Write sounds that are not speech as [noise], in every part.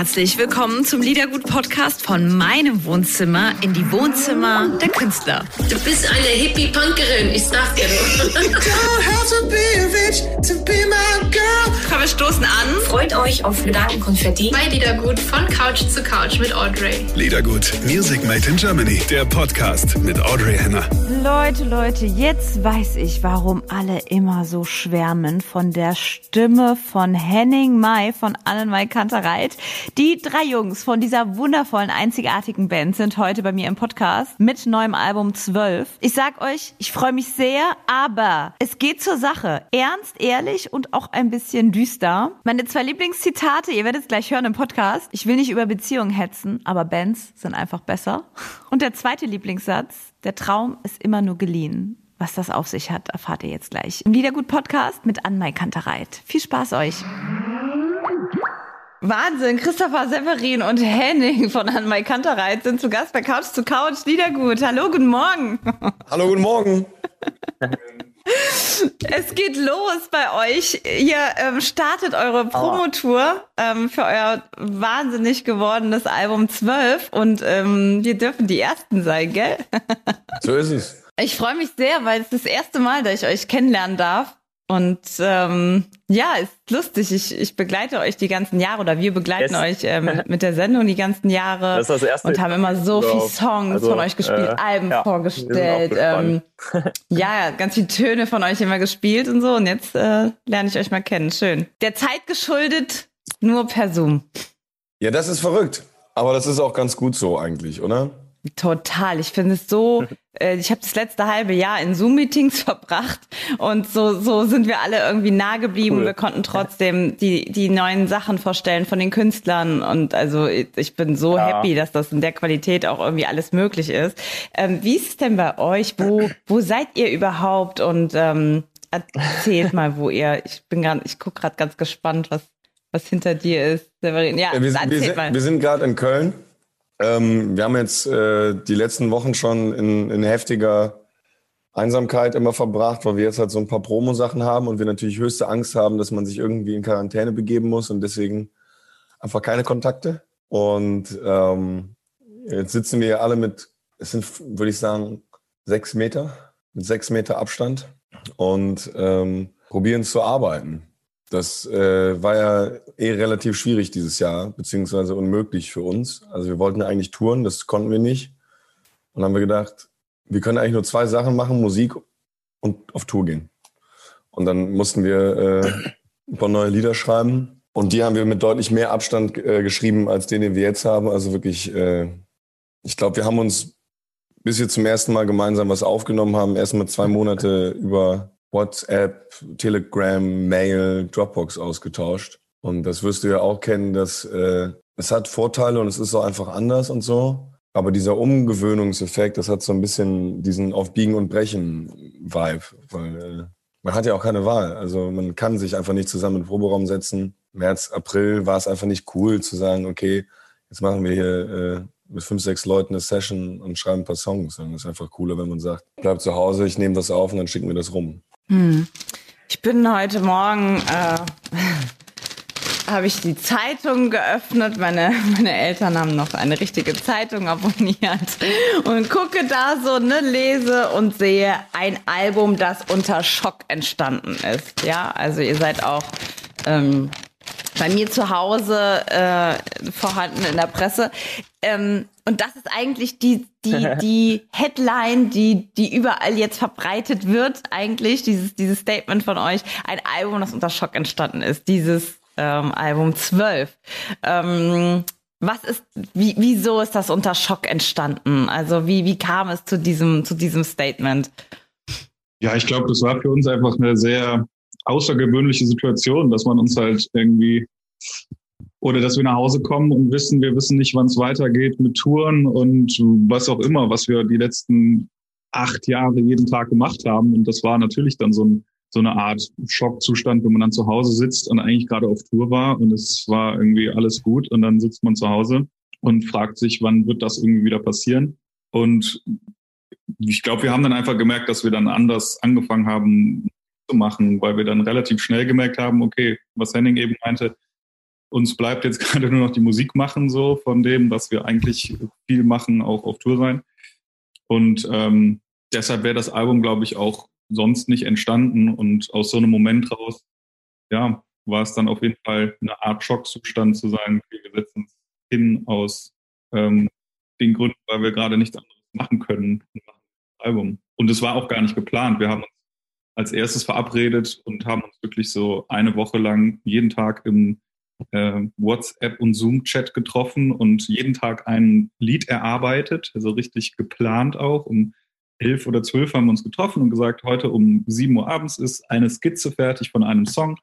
herzlich willkommen zum Liedergut-Podcast von meinem Wohnzimmer in die Wohnzimmer der Künstler. Du bist eine Hippie-Punkerin, ich sag dir Komm, wir stoßen an. Freut euch auf Gedankenkonfetti bei Liedergut von Couch zu Couch mit Audrey. Liedergut, Music Made in Germany, der Podcast mit Audrey Henner. Leute, Leute, jetzt weiß ich, warum alle immer so schwärmen von der Stimme von Henning Mai von Annenmai Kantereit. Die drei Jungs von dieser wundervollen, einzigartigen Band sind heute bei mir im Podcast mit neuem Album 12. Ich sag euch, ich freue mich sehr, aber es geht zur Sache. Ernst, ehrlich und auch ein bisschen düster. Meine zwei Lieblingszitate, ihr werdet es gleich hören im Podcast. Ich will nicht über Beziehungen hetzen, aber Bands sind einfach besser. Und der zweite Lieblingssatz, der Traum ist immer nur geliehen. Was das auf sich hat, erfahrt ihr jetzt gleich. Im Liedergut-Podcast mit Anmai Kantereit. Viel Spaß euch! Wahnsinn, Christopher Severin und Henning von Anmai Kantereit sind zu Gast bei Couch zu Couch Liedergut. Hallo, guten Morgen. Hallo, guten Morgen. [laughs] Es geht los bei euch. Ihr ähm, startet eure Promotour ähm, für euer wahnsinnig gewordenes Album 12 und ähm, wir dürfen die Ersten sein, gell? [laughs] So ist es. Ich freue mich sehr, weil es das erste Mal, dass ich euch kennenlernen darf. Und ähm, ja, ist lustig. Ich, ich begleite euch die ganzen Jahre oder wir begleiten Yes. euch ähm, [laughs] mit der Sendung die ganzen Jahre Das ist das erste und haben immer so viele überhaupt. Songs Also, von euch gespielt, äh, Alben ja, vorgestellt. Ähm, [laughs] ja, ganz viele Töne von euch immer gespielt und so. Und jetzt äh, lerne ich euch mal kennen. Schön. Der Zeit geschuldet, nur per Zoom. Ja, das ist verrückt. Aber das ist auch ganz gut so eigentlich, oder? Total. Ich finde es so, [laughs] äh, ich habe das letzte halbe Jahr in Zoom-Meetings verbracht und so, so sind wir alle irgendwie nah geblieben. Cool. Wir konnten trotzdem die, die neuen Sachen vorstellen von den Künstlern und also ich bin so Ja. happy, dass das in der Qualität auch irgendwie alles möglich ist. Ähm, wie ist es denn bei euch? Wo, wo seid ihr überhaupt? Und ähm, erzählt [laughs] mal, wo ihr, ich bin gerade, ich gucke gerade ganz gespannt, was, was hinter dir ist. Severin. Ja, Ja, wir, wir, erzählt sind, mal. wir sind gerade in Köln. Ähm, wir haben jetzt äh, die letzten Wochen schon in, in heftiger Einsamkeit immer verbracht, weil wir jetzt halt so ein paar Promo-Sachen haben und wir natürlich höchste Angst haben, dass man sich irgendwie in Quarantäne begeben muss und deswegen einfach keine Kontakte. Und ähm, jetzt sitzen wir alle mit, es sind, würde ich sagen, sechs Meter, mit sechs Meter Abstand und ähm, probieren zu arbeiten. Das äh, war ja eh relativ schwierig dieses Jahr, beziehungsweise unmöglich für uns. Also wir wollten ja eigentlich touren, das konnten wir nicht. Und dann haben wir gedacht, wir können eigentlich nur zwei Sachen machen, Musik und auf Tour gehen. Und dann mussten wir äh, ein paar neue Lieder schreiben. Und die haben wir mit deutlich mehr Abstand äh, geschrieben, als den, den wir jetzt haben. Also wirklich, äh, ich glaube, wir haben uns, bis wir zum ersten Mal gemeinsam was aufgenommen haben, erstmal zwei Monate über WhatsApp, Telegram, Mail, Dropbox ausgetauscht. Und das wirst du ja auch kennen, dass äh, es hat Vorteile und es ist auch einfach anders und so. Aber dieser Umgewöhnungseffekt, das hat so ein bisschen diesen auf Biegen und Brechen Vibe, weil äh, man hat ja auch keine Wahl. Also man kann sich einfach nicht zusammen den Proberaum setzen. März, April war es einfach nicht cool zu sagen, okay, jetzt machen wir hier äh, mit fünf, sechs Leuten eine Session und schreiben ein paar Songs. Es ist einfach cooler, wenn man sagt, bleib zu Hause, ich nehme das auf und dann schicken wir das rum. Hm. Ich bin heute Morgen, äh, habe ich die Zeitung geöffnet. Meine, meine Eltern haben noch eine richtige Zeitung abonniert und gucke da so, ne, lese und sehe ein Album, das unter Schock entstanden ist. Ja, also ihr seid auch ähm, bei mir zu Hause äh, vorhanden in der Presse. Ähm, und das ist eigentlich die, die, [laughs] die Headline, die, die überall jetzt verbreitet wird, eigentlich, dieses, dieses Statement von euch, ein Album, das unter Schock entstanden ist, dieses ähm, Album 12. Ähm, was ist, wie, wieso ist das unter Schock entstanden? Also wie, wie kam es zu diesem, zu diesem Statement? Ja, ich glaube, das war für uns einfach eine sehr außergewöhnliche Situation, dass man uns halt irgendwie oder dass wir nach Hause kommen und wissen, wir wissen nicht, wann es weitergeht mit Touren und was auch immer, was wir die letzten acht Jahre jeden Tag gemacht haben. Und das war natürlich dann so, ein, so eine Art Schockzustand, wenn man dann zu Hause sitzt und eigentlich gerade auf Tour war und es war irgendwie alles gut und dann sitzt man zu Hause und fragt sich, wann wird das irgendwie wieder passieren? Und ich glaube, wir haben dann einfach gemerkt, dass wir dann anders angefangen haben zu machen, weil wir dann relativ schnell gemerkt haben, okay, was Henning eben meinte, uns bleibt jetzt [laughs] gerade nur noch die Musik machen, so von dem, was wir eigentlich viel machen, auch auf Tour sein. Und ähm, deshalb wäre das Album, glaube ich, auch sonst nicht entstanden. Und aus so einem Moment raus, ja, war es dann auf jeden Fall eine Art Schockzustand zu sagen, wir setzen uns hin aus ähm, den Gründen, weil wir gerade nichts anderes machen können. Album. Und es war auch gar nicht geplant. Wir haben uns als erstes verabredet und haben uns wirklich so eine Woche lang jeden Tag im äh, WhatsApp und Zoom-Chat getroffen und jeden Tag ein Lied erarbeitet, also richtig geplant auch. Um elf oder zwölf haben wir uns getroffen und gesagt, heute um sieben Uhr abends ist eine Skizze fertig von einem Song.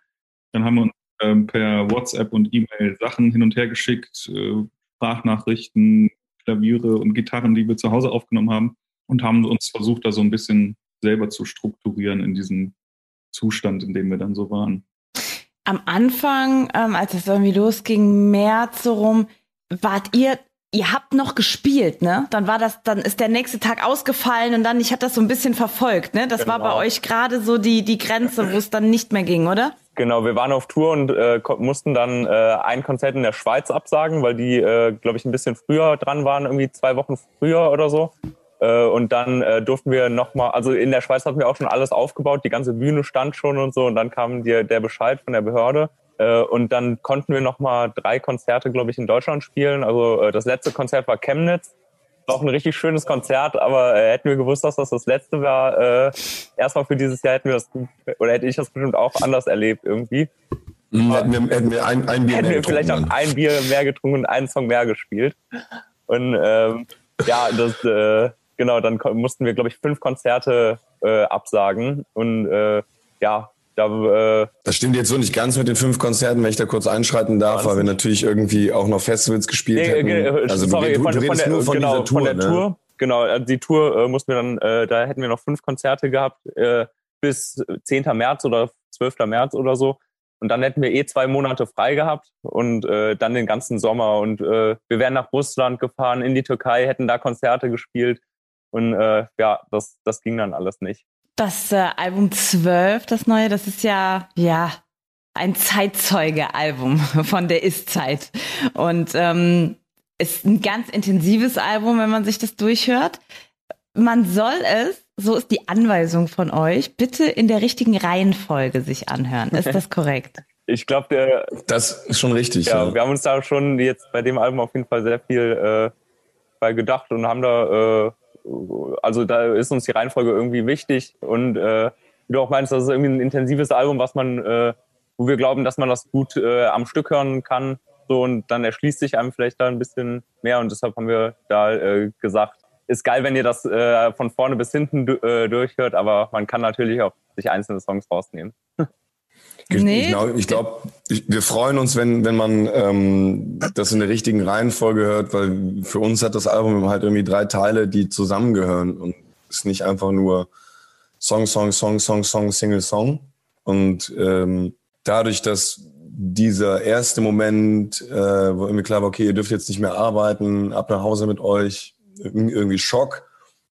Dann haben wir uns ähm, per WhatsApp und E-Mail Sachen hin und her geschickt, äh, Sprachnachrichten, Klaviere und Gitarren, die wir zu Hause aufgenommen haben und haben uns versucht, da so ein bisschen selber zu strukturieren in diesem Zustand, in dem wir dann so waren am Anfang, ähm, als es irgendwie losging, März so rum, wart ihr, ihr habt noch gespielt, ne? Dann war das, dann ist der nächste Tag ausgefallen und dann, ich hatte das so ein bisschen verfolgt, ne? Das genau. war bei genau. euch gerade so die, die Grenze, wo es dann nicht mehr ging, oder? Genau, wir waren auf Tour und äh, mussten dann äh, ein Konzert in der Schweiz absagen, weil die, äh, glaube ich, ein bisschen früher dran waren, irgendwie zwei Wochen früher oder so. Äh, und dann äh, durften wir nochmal, also in der Schweiz hatten wir auch schon alles aufgebaut, die ganze Bühne stand schon und so. Und dann kam dir der Bescheid von der Behörde. Äh, und dann konnten wir nochmal drei Konzerte, glaube ich, in Deutschland spielen. Also äh, das letzte Konzert war Chemnitz. Auch ein richtig schönes Konzert, aber äh, hätten wir gewusst, dass das das letzte war, äh, erstmal für dieses Jahr hätten wir das, oder hätte ich das bestimmt auch anders erlebt irgendwie. Mhm, hätten wir, hätten wir ein, ein Bier hätten mehr wir vielleicht auch ein Bier mehr getrunken und einen Song mehr gespielt. Und ähm, ja, das, äh, genau, dann mussten wir, glaube ich, fünf Konzerte äh, absagen. Und äh, ja, da, äh, das stimmt jetzt so nicht ganz mit den fünf Konzerten, wenn ich da kurz einschreiten darf, weil wir natürlich irgendwie auch noch Festivals gespielt nee, hätten. Also sorry, du, du, du von, der, nur von genau, dieser Tour, von der ne? Tour. Genau, also die Tour äh, mussten wir dann, äh, da hätten wir noch fünf Konzerte gehabt äh, bis 10. März oder 12. März oder so. Und dann hätten wir eh zwei Monate frei gehabt und äh, dann den ganzen Sommer. Und äh, wir wären nach Russland gefahren, in die Türkei, hätten da Konzerte gespielt. Und äh, ja, das, das ging dann alles nicht. Das äh, Album 12, das neue, das ist ja, ja, ein Zeitzeuge-Album [laughs] von der Ist-Zeit. Und ähm, ist ein ganz intensives Album, wenn man sich das durchhört. Man soll es, so ist die Anweisung von euch, bitte in der richtigen Reihenfolge sich anhören. Ist das [laughs] korrekt? ich glaube, der. Das ist schon richtig. Ja, ja, wir haben uns da schon jetzt bei dem Album auf jeden Fall sehr viel äh, bei gedacht und haben da äh, also da ist uns die Reihenfolge irgendwie wichtig und äh, wie du auch meinst, das ist irgendwie ein intensives Album, was man, äh, wo wir glauben, dass man das gut äh, am Stück hören kann. So und dann erschließt sich einem vielleicht da ein bisschen mehr und deshalb haben wir da äh, gesagt, ist geil, wenn ihr das äh, von vorne bis hinten äh, durchhört, aber man kann natürlich auch sich einzelne Songs rausnehmen. [laughs] Nee. Ich glaube, wir freuen uns, wenn, wenn man ähm, das in der richtigen Reihenfolge hört, weil für uns hat das Album halt irgendwie drei Teile, die zusammengehören und ist nicht einfach nur Song, Song, Song, Song, Song, Single, Song. Und ähm, dadurch, dass dieser erste Moment, äh, wo irgendwie klar war, okay, ihr dürft jetzt nicht mehr arbeiten, ab nach Hause mit euch, irgendwie Schock.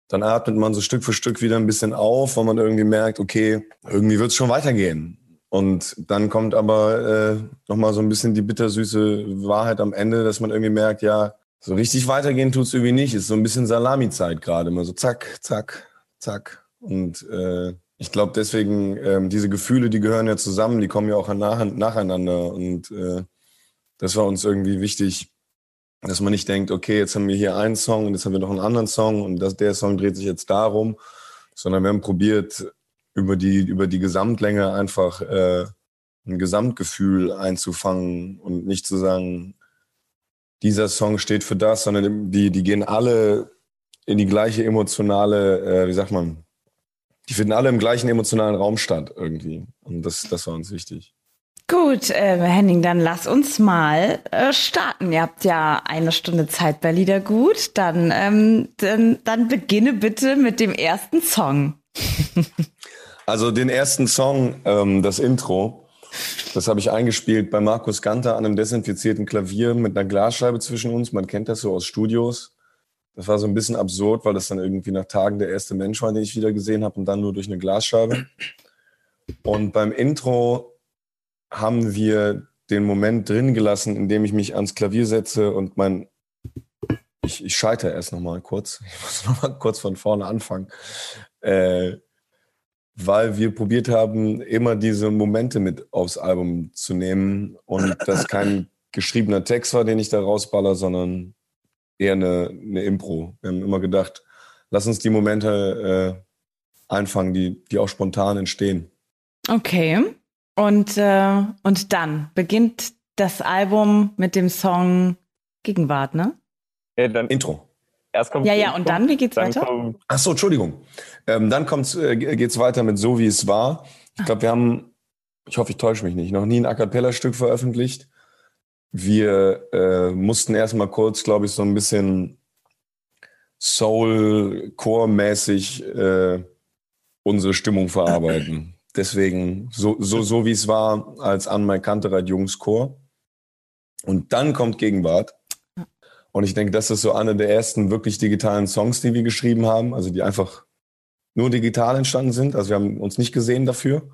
Dann atmet man so Stück für Stück wieder ein bisschen auf, weil man irgendwie merkt, okay, irgendwie wird es schon weitergehen. Und dann kommt aber äh, nochmal so ein bisschen die bittersüße Wahrheit am Ende, dass man irgendwie merkt, ja, so richtig weitergehen tut es irgendwie nicht. Ist so ein bisschen Salami-Zeit gerade. Immer so zack, zack, zack. Und äh, ich glaube deswegen, äh, diese Gefühle, die gehören ja zusammen, die kommen ja auch nach, nacheinander. Und äh, das war uns irgendwie wichtig, dass man nicht denkt, okay, jetzt haben wir hier einen Song und jetzt haben wir noch einen anderen Song und das, der Song dreht sich jetzt darum, sondern wir haben probiert, über die, über die Gesamtlänge einfach äh, ein Gesamtgefühl einzufangen und nicht zu sagen, dieser Song steht für das, sondern die, die gehen alle in die gleiche emotionale, äh, wie sagt man, die finden alle im gleichen emotionalen Raum statt irgendwie. Und das, das war uns wichtig. Gut, äh, Henning, dann lass uns mal äh, starten. Ihr habt ja eine Stunde Zeit bei Liedergut. Dann, ähm, dann, dann beginne bitte mit dem ersten Song. [laughs] Also den ersten Song, ähm, das Intro, das habe ich eingespielt bei Markus Ganter an einem desinfizierten Klavier mit einer Glasscheibe zwischen uns. Man kennt das so aus Studios. Das war so ein bisschen absurd, weil das dann irgendwie nach Tagen der erste Mensch war, den ich wieder gesehen habe und dann nur durch eine Glasscheibe. Und beim Intro haben wir den Moment drin gelassen, in dem ich mich ans Klavier setze und mein ich, ich scheitere erst noch mal kurz. [laughs] Ich muss noch mal kurz von vorne anfangen. Äh, weil wir probiert haben, immer diese Momente mit aufs Album zu nehmen und das [laughs] kein geschriebener Text war, den ich da rausballer, sondern eher eine, eine Impro. Wir haben immer gedacht, lass uns die Momente äh, einfangen, die, die auch spontan entstehen. Okay. Und, äh, und dann beginnt das Album mit dem Song Gegenwart, ne? Ja, dann Intro. Erst kommt ja, ja, und dann, wie geht's weiter? Kommt, Ach so, Entschuldigung. Ähm, dann kommt's, äh, geht's weiter mit So, wie es war. Ich glaube, wir haben, ich hoffe, ich täusche mich nicht, noch nie ein A Cappella-Stück veröffentlicht. Wir äh, mussten erstmal kurz, glaube ich, so ein bisschen Soul-Core-mäßig äh, unsere Stimmung verarbeiten. Deswegen so, so, so wie es war als An Mai Kantereit Jungs-Chor. Und dann kommt Gegenwart. Und ich denke, das ist so einer der ersten wirklich digitalen Songs, die wir geschrieben haben, also die einfach nur digital entstanden sind. Also wir haben uns nicht gesehen dafür.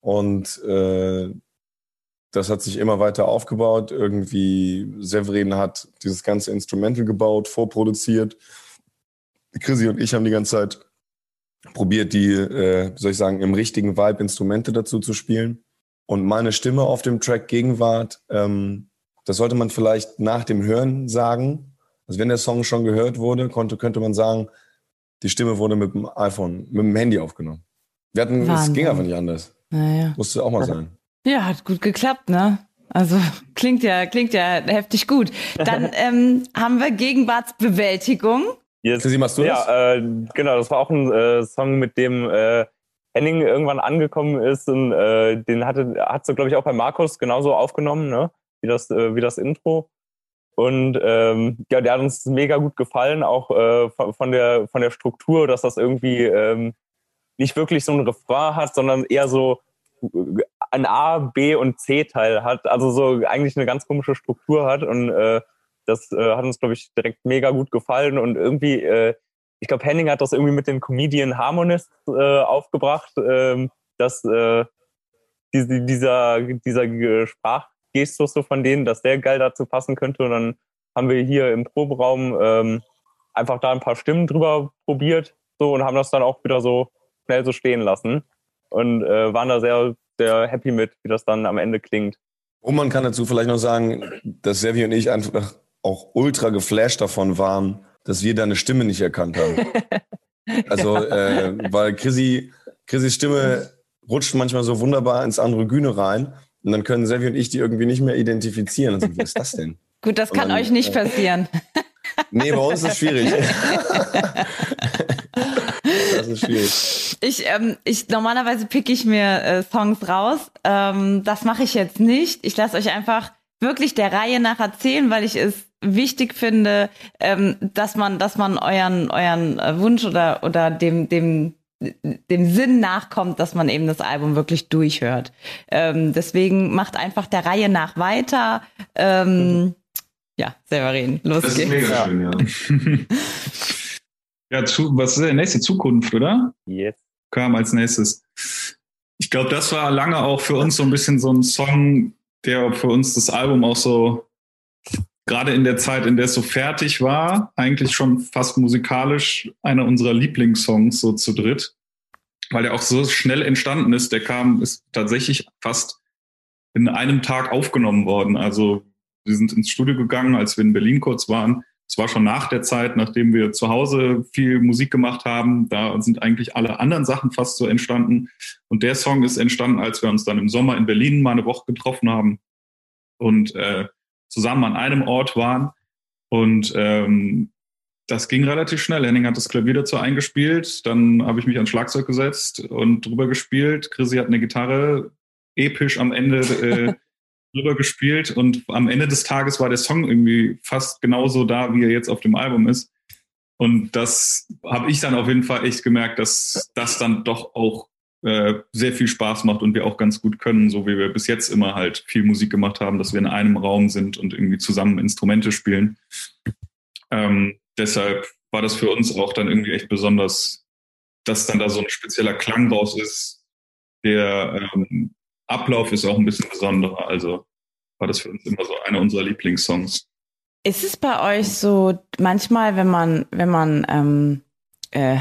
Und äh, das hat sich immer weiter aufgebaut. Irgendwie Severin hat dieses ganze Instrumental gebaut, vorproduziert. Chrissy und ich haben die ganze Zeit probiert, die, äh, soll ich sagen, im richtigen Vibe Instrumente dazu zu spielen. Und meine Stimme auf dem Track Gegenwart ähm, das sollte man vielleicht nach dem Hören sagen. Also wenn der Song schon gehört wurde, konnte, könnte man sagen, die Stimme wurde mit dem iPhone, mit dem Handy aufgenommen. Wir hatten, es ging einfach nicht anders. Naja. Musste auch mal sein. Ja, hat gut geklappt, ne? Also [laughs] klingt ja, klingt ja heftig gut. Dann [laughs] ähm, haben wir Gegenwartsbewältigung. Yes. Sie machst du ja, das? Äh, genau, das war auch ein äh, Song, mit dem äh, Henning irgendwann angekommen ist und äh, den hatte, hat so, glaube ich, auch bei Markus genauso aufgenommen, ne? Wie das, äh, wie das Intro. Und ähm, ja, der hat uns mega gut gefallen, auch äh, von, der, von der Struktur, dass das irgendwie ähm, nicht wirklich so ein Refrain hat, sondern eher so äh, ein A, B und C-Teil hat. Also so eigentlich eine ganz komische Struktur hat. Und äh, das äh, hat uns, glaube ich, direkt mega gut gefallen. Und irgendwie, äh, ich glaube, Henning hat das irgendwie mit den Comedian Harmonists äh, aufgebracht, äh, dass äh, diese, dieser, dieser Sprach Gestus so von denen, dass der geil dazu passen könnte. Und dann haben wir hier im Proberaum ähm, einfach da ein paar Stimmen drüber probiert so und haben das dann auch wieder so schnell so stehen lassen und äh, waren da sehr, sehr happy mit, wie das dann am Ende klingt. Und man kann dazu vielleicht noch sagen, dass Sevi und ich einfach auch ultra geflasht davon waren, dass wir deine Stimme nicht erkannt haben. [laughs] also, äh, weil Chrissy, Chrissys Stimme rutscht manchmal so wunderbar ins Androgyne rein. Und dann können Sevi und ich die irgendwie nicht mehr identifizieren. Also, was ist das denn? [laughs] Gut, das kann dann, euch nicht äh, passieren. [laughs] Nee, bei uns ist es schwierig. [laughs] das ist schwierig. Ich, ähm, ich normalerweise pick ich mir äh, Songs raus. Ähm, das mache ich jetzt nicht. Ich lasse euch einfach wirklich der Reihe nach erzählen, weil ich es wichtig finde, ähm, dass man, dass man euren, euren äh, Wunsch oder, oder dem, dem dem Sinn nachkommt, dass man eben das Album wirklich durchhört. Ähm, deswegen macht einfach der Reihe nach weiter. Ähm, mhm. Ja, Severin, los das geht's. Das ist mega schön, ja. [laughs] ja, zu, was ist der nächste Zukunft, oder? Yes. Kam als nächstes. Ich glaube, das war lange auch für uns so ein bisschen so ein Song, der für uns das Album auch so gerade in der Zeit, in der es so fertig war, eigentlich schon fast musikalisch einer unserer Lieblingssongs so zu dritt, weil er auch so schnell entstanden ist. Der kam, ist tatsächlich fast in einem Tag aufgenommen worden. Also wir sind ins Studio gegangen, als wir in Berlin kurz waren. Es war schon nach der Zeit, nachdem wir zu Hause viel Musik gemacht haben. Da sind eigentlich alle anderen Sachen fast so entstanden. Und der Song ist entstanden, als wir uns dann im Sommer in Berlin mal eine Woche getroffen haben. Und äh, zusammen an einem Ort waren. Und ähm, das ging relativ schnell. Henning hat das Klavier dazu eingespielt, dann habe ich mich ans Schlagzeug gesetzt und drüber gespielt. Chrissy hat eine Gitarre episch am Ende äh, [laughs] drüber gespielt und am Ende des Tages war der Song irgendwie fast genauso da, wie er jetzt auf dem Album ist. Und das habe ich dann auf jeden Fall echt gemerkt, dass das dann doch auch äh, sehr viel Spaß macht und wir auch ganz gut können, so wie wir bis jetzt immer halt viel Musik gemacht haben, dass wir in einem Raum sind und irgendwie zusammen Instrumente spielen. Ähm, deshalb war das für uns auch dann irgendwie echt besonders, dass dann da so ein spezieller Klang raus ist. Der ähm, Ablauf ist auch ein bisschen besonderer. Also war das für uns immer so einer unserer Lieblingssongs. Ist es bei euch so, manchmal, wenn man, wenn man ähm, äh,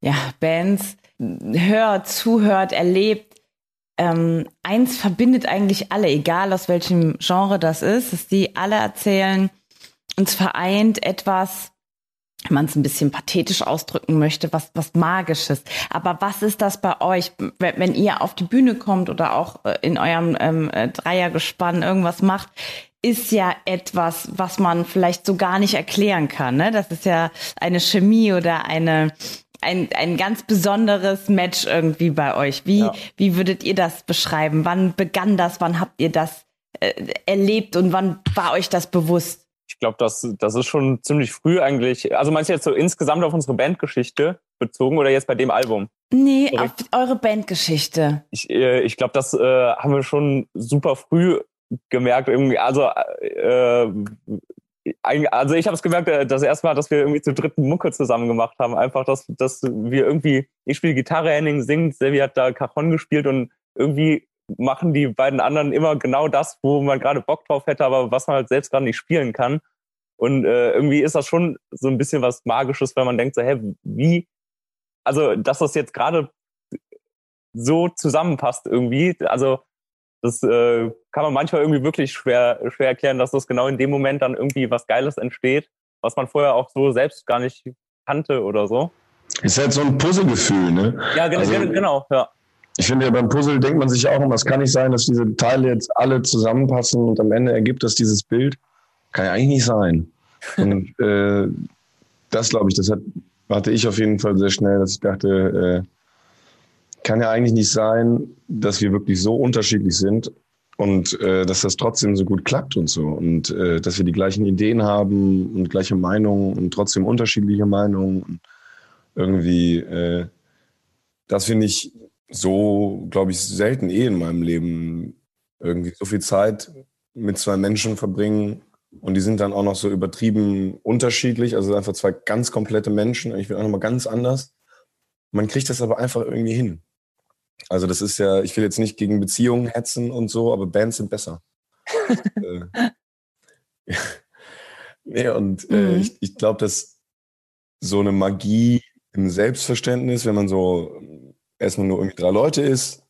ja, Bands hört, zuhört, erlebt, ähm, eins verbindet eigentlich alle, egal aus welchem Genre das ist, dass die alle erzählen, uns vereint etwas, wenn man es ein bisschen pathetisch ausdrücken möchte, was, was Magisches. Aber was ist das bei euch, wenn ihr auf die Bühne kommt oder auch äh, in eurem ähm, äh, Dreiergespann irgendwas macht? Ist ja etwas, was man vielleicht so gar nicht erklären kann. Ne? Das ist ja eine Chemie oder eine, ein, ein ganz besonderes Match irgendwie bei euch. Wie, ja. wie würdet ihr das beschreiben? Wann begann das? Wann habt ihr das äh, erlebt und wann war euch das bewusst? ich glaube, das, das ist schon ziemlich früh eigentlich. Also meinst du jetzt so insgesamt auf unsere Bandgeschichte bezogen oder jetzt bei dem Album? Nee, Sorry. auf eure Bandgeschichte. Ich, äh, ich glaube, das äh, haben wir schon super früh gemerkt. Irgendwie, also, äh, also ich habe es gemerkt, äh, das erste Mal, dass wir irgendwie zu dritten Mucke zusammen gemacht haben. Einfach, dass, dass wir irgendwie, ich spiele Gitarre, Henning singt, Sevi hat da Cajon gespielt und irgendwie machen die beiden anderen immer genau das, wo man gerade Bock drauf hätte, aber was man halt selbst gerade nicht spielen kann. Und äh, irgendwie ist das schon so ein bisschen was Magisches, wenn man denkt so, hä, wie, also dass das jetzt gerade so zusammenpasst irgendwie, also das äh, kann man manchmal irgendwie wirklich schwer, schwer erklären, dass das genau in dem Moment dann irgendwie was Geiles entsteht, was man vorher auch so selbst gar nicht kannte oder so. Ist halt so ein Puzzlegefühl, ne? Ja, genau, also, genau, ja ich finde ja beim Puzzle denkt man sich auch immer, es kann nicht sein, dass diese Teile jetzt alle zusammenpassen und am Ende ergibt das dieses Bild. Kann ja eigentlich nicht sein. [laughs] Und äh, das glaube ich, das hat, hatte ich auf jeden Fall sehr schnell, dass ich dachte, äh, kann ja eigentlich nicht sein, dass wir wirklich so unterschiedlich sind und äh, dass das trotzdem so gut klappt und so und äh, dass wir die gleichen Ideen haben und gleiche Meinungen und trotzdem unterschiedliche Meinungen und irgendwie äh, das finde ich so, glaube ich, selten eh in meinem Leben irgendwie so viel Zeit mit zwei Menschen verbringen und die sind dann auch noch so übertrieben unterschiedlich, also einfach zwei ganz komplette Menschen. Ich bin auch nochmal ganz anders. Man kriegt das aber einfach irgendwie hin. Also das ist ja, ich will jetzt nicht gegen Beziehungen hetzen und so, aber Bands sind besser. äh, [laughs] nee, und äh, mhm. ich, ich glaube, dass so eine Magie im Selbstverständnis, wenn man so erstmal nur irgendwie drei Leute ist,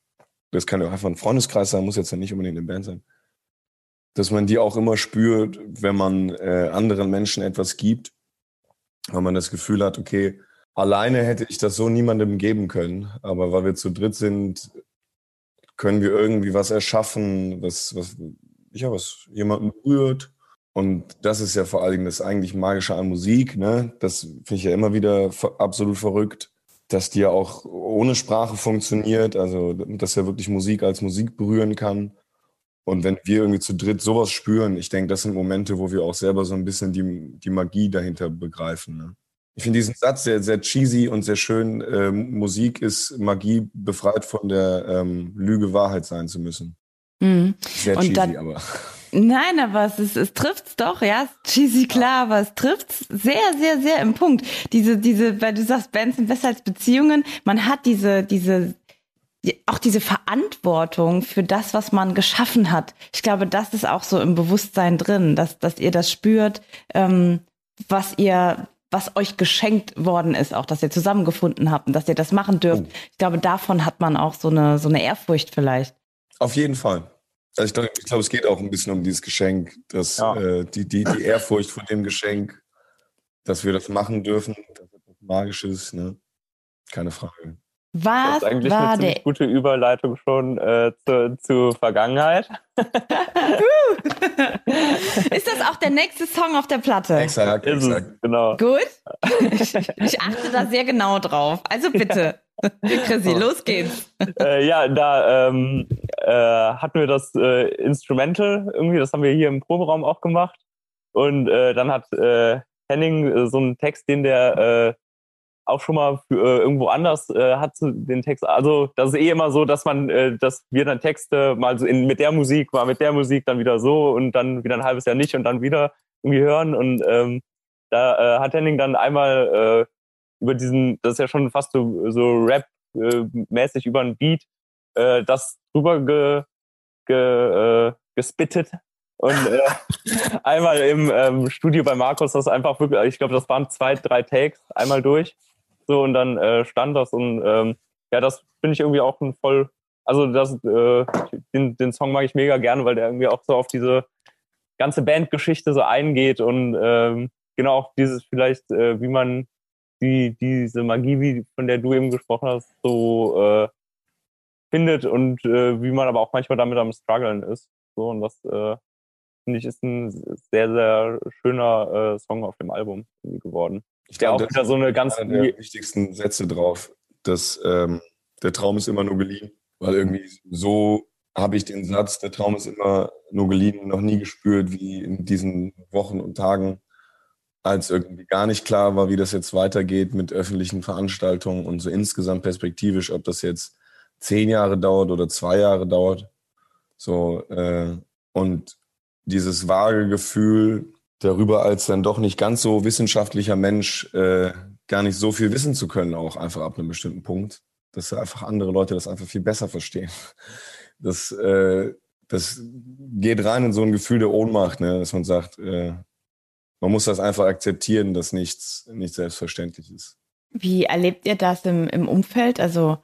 das kann ja auch einfach ein Freundeskreis sein, muss jetzt ja nicht unbedingt eine Band sein, dass man die auch immer spürt, wenn man äh, anderen Menschen etwas gibt, weil man das Gefühl hat, okay, alleine hätte ich das so niemandem geben können, aber weil wir zu dritt sind, können wir irgendwie was erschaffen, was, was, ja, was jemanden berührt. Und das ist ja vor allen Dingen das eigentlich Magische an Musik, ne? Das finde ich ja immer wieder absolut verrückt dass die ja auch ohne Sprache funktioniert, also dass er wirklich Musik als Musik berühren kann. Und wenn wir irgendwie zu dritt sowas spüren, ich denke, das sind Momente, wo wir auch selber so ein bisschen die, die Magie dahinter begreifen. Ne? Ich finde diesen Satz sehr, sehr cheesy und sehr schön. Äh, Musik ist Magie befreit von der ähm, Lüge, Wahrheit sein zu müssen. Mhm. Sehr cheesy, dann, aber. Nein, aber es, ist, es trifft's doch, ja. Cheesy klar, aber es trifft's sehr, sehr, sehr im Punkt. Diese, diese, weil du sagst, Bands sind besser als Beziehungen. Man hat diese, diese, auch diese Verantwortung für das, was man geschaffen hat. Ich glaube, das ist auch so im Bewusstsein drin, dass, dass ihr das spürt, ähm, was ihr, was euch geschenkt worden ist, auch dass ihr zusammengefunden habt und dass ihr das machen dürft. Oh. Ich glaube, davon hat man auch so eine, so eine Ehrfurcht vielleicht. Auf jeden Fall. Also ich glaube, glaub, es geht auch ein bisschen um dieses Geschenk, dass ja. äh, die, die, die Ehrfurcht vor dem Geschenk, dass wir das machen dürfen, dass etwas Magisches, ne? Keine Frage. Was das ist eigentlich war eine der gute Überleitung schon äh, zu, zur Vergangenheit. [laughs] ist das auch der nächste Song auf der Platte? Exakt, exakt. genau. Gut. [laughs] Ich, ich achte da sehr genau drauf. Also bitte. Chrissy, los geht's. Äh, ja, da ähm, äh, hatten wir das äh, Instrumental irgendwie, das haben wir hier im Proberaum auch gemacht. Und äh, dann hat äh, Henning äh, so einen Text, den der äh, auch schon mal für, äh, irgendwo anders äh, hat den Text. Also das ist eh immer so, dass man, äh, dass wir dann Texte mal so in, mit der Musik, mal mit der Musik, dann wieder so und dann wieder ein halbes Jahr nicht und dann wieder irgendwie hören. Und ähm, da äh, hat Henning dann einmal äh, über diesen, das ist ja schon fast so, so Rap-mäßig über ein Beat, äh, das drüber ge, ge, äh, gespittet. Und äh, [laughs] einmal im ähm, Studio bei Markus, das einfach wirklich, ich glaube, das waren zwei, drei Takes, einmal durch. So, und dann äh, stand das und ähm, ja, das finde ich irgendwie auch ein voll, also das, äh, den, den Song mag ich mega gerne, weil der irgendwie auch so auf diese ganze Bandgeschichte so eingeht und ähm, genau auch dieses vielleicht, äh, wie man die, diese Magie, wie, von der du eben gesprochen hast, so äh, findet und äh, wie man aber auch manchmal damit am struggeln ist. So, und das äh, finde ich ist ein sehr, sehr schöner äh, Song auf dem Album geworden. Ich glaube, auch wieder so eine ganz einer der wichtigsten Sätze drauf, dass ähm, der Traum ist immer nur geliehen. Weil irgendwie so habe ich den Satz, der Traum ist immer nur geliehen, noch nie gespürt, wie in diesen Wochen und Tagen, als irgendwie gar nicht klar war, wie das jetzt weitergeht mit öffentlichen Veranstaltungen und so insgesamt perspektivisch, ob das jetzt zehn Jahre dauert oder zwei Jahre dauert. So, äh, und dieses vage Gefühl darüber, als dann doch nicht ganz so wissenschaftlicher Mensch äh, gar nicht so viel wissen zu können, auch einfach ab einem bestimmten Punkt, dass einfach andere Leute das einfach viel besser verstehen. [laughs] Das, äh, das geht rein in so ein Gefühl der Ohnmacht, ne? dass man sagt, äh, man muss das einfach akzeptieren, dass nichts nicht selbstverständlich ist. Wie erlebt ihr das im, im Umfeld? Also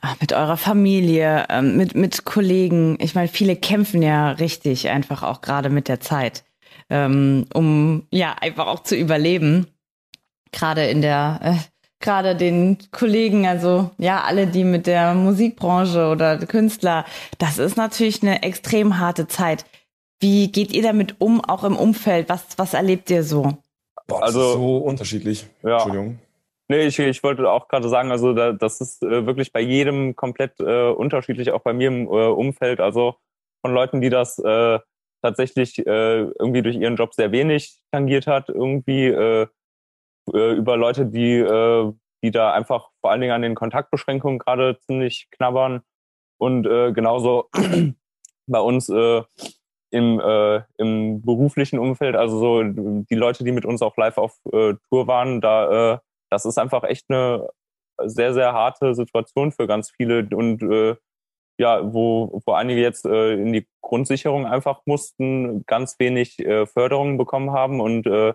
ach, mit eurer Familie, ähm, mit, mit Kollegen? Ich meine, viele kämpfen ja richtig einfach auch gerade mit der Zeit, ähm, um ja einfach auch zu überleben. Gerade in der, äh, gerade den Kollegen, also ja, alle, die mit der Musikbranche oder Künstler, das ist natürlich eine extrem harte Zeit. Wie geht ihr damit um, auch im Umfeld? Was, was erlebt ihr so? Boah, Also- so unterschiedlich. Ja. Entschuldigung. Nee, ich, ich wollte auch gerade sagen, also da, das ist äh, wirklich bei jedem komplett äh, unterschiedlich, auch bei mir im äh, Umfeld. Also von Leuten, die das äh, tatsächlich äh, irgendwie durch ihren Job sehr wenig tangiert hat, irgendwie äh, äh, über Leute, die, äh, die da einfach vor allen Dingen an den Kontaktbeschränkungen gerade ziemlich knabbern. Und äh, genauso [clears throat] bei uns äh, im, äh, im beruflichen Umfeld, also so die Leute, die mit uns auch live auf äh, Tour waren, da äh, das ist einfach echt eine sehr, sehr harte Situation für ganz viele und äh, ja, wo, wo einige jetzt äh, in die Grundsicherung einfach mussten, ganz wenig äh, Förderungen bekommen haben und äh,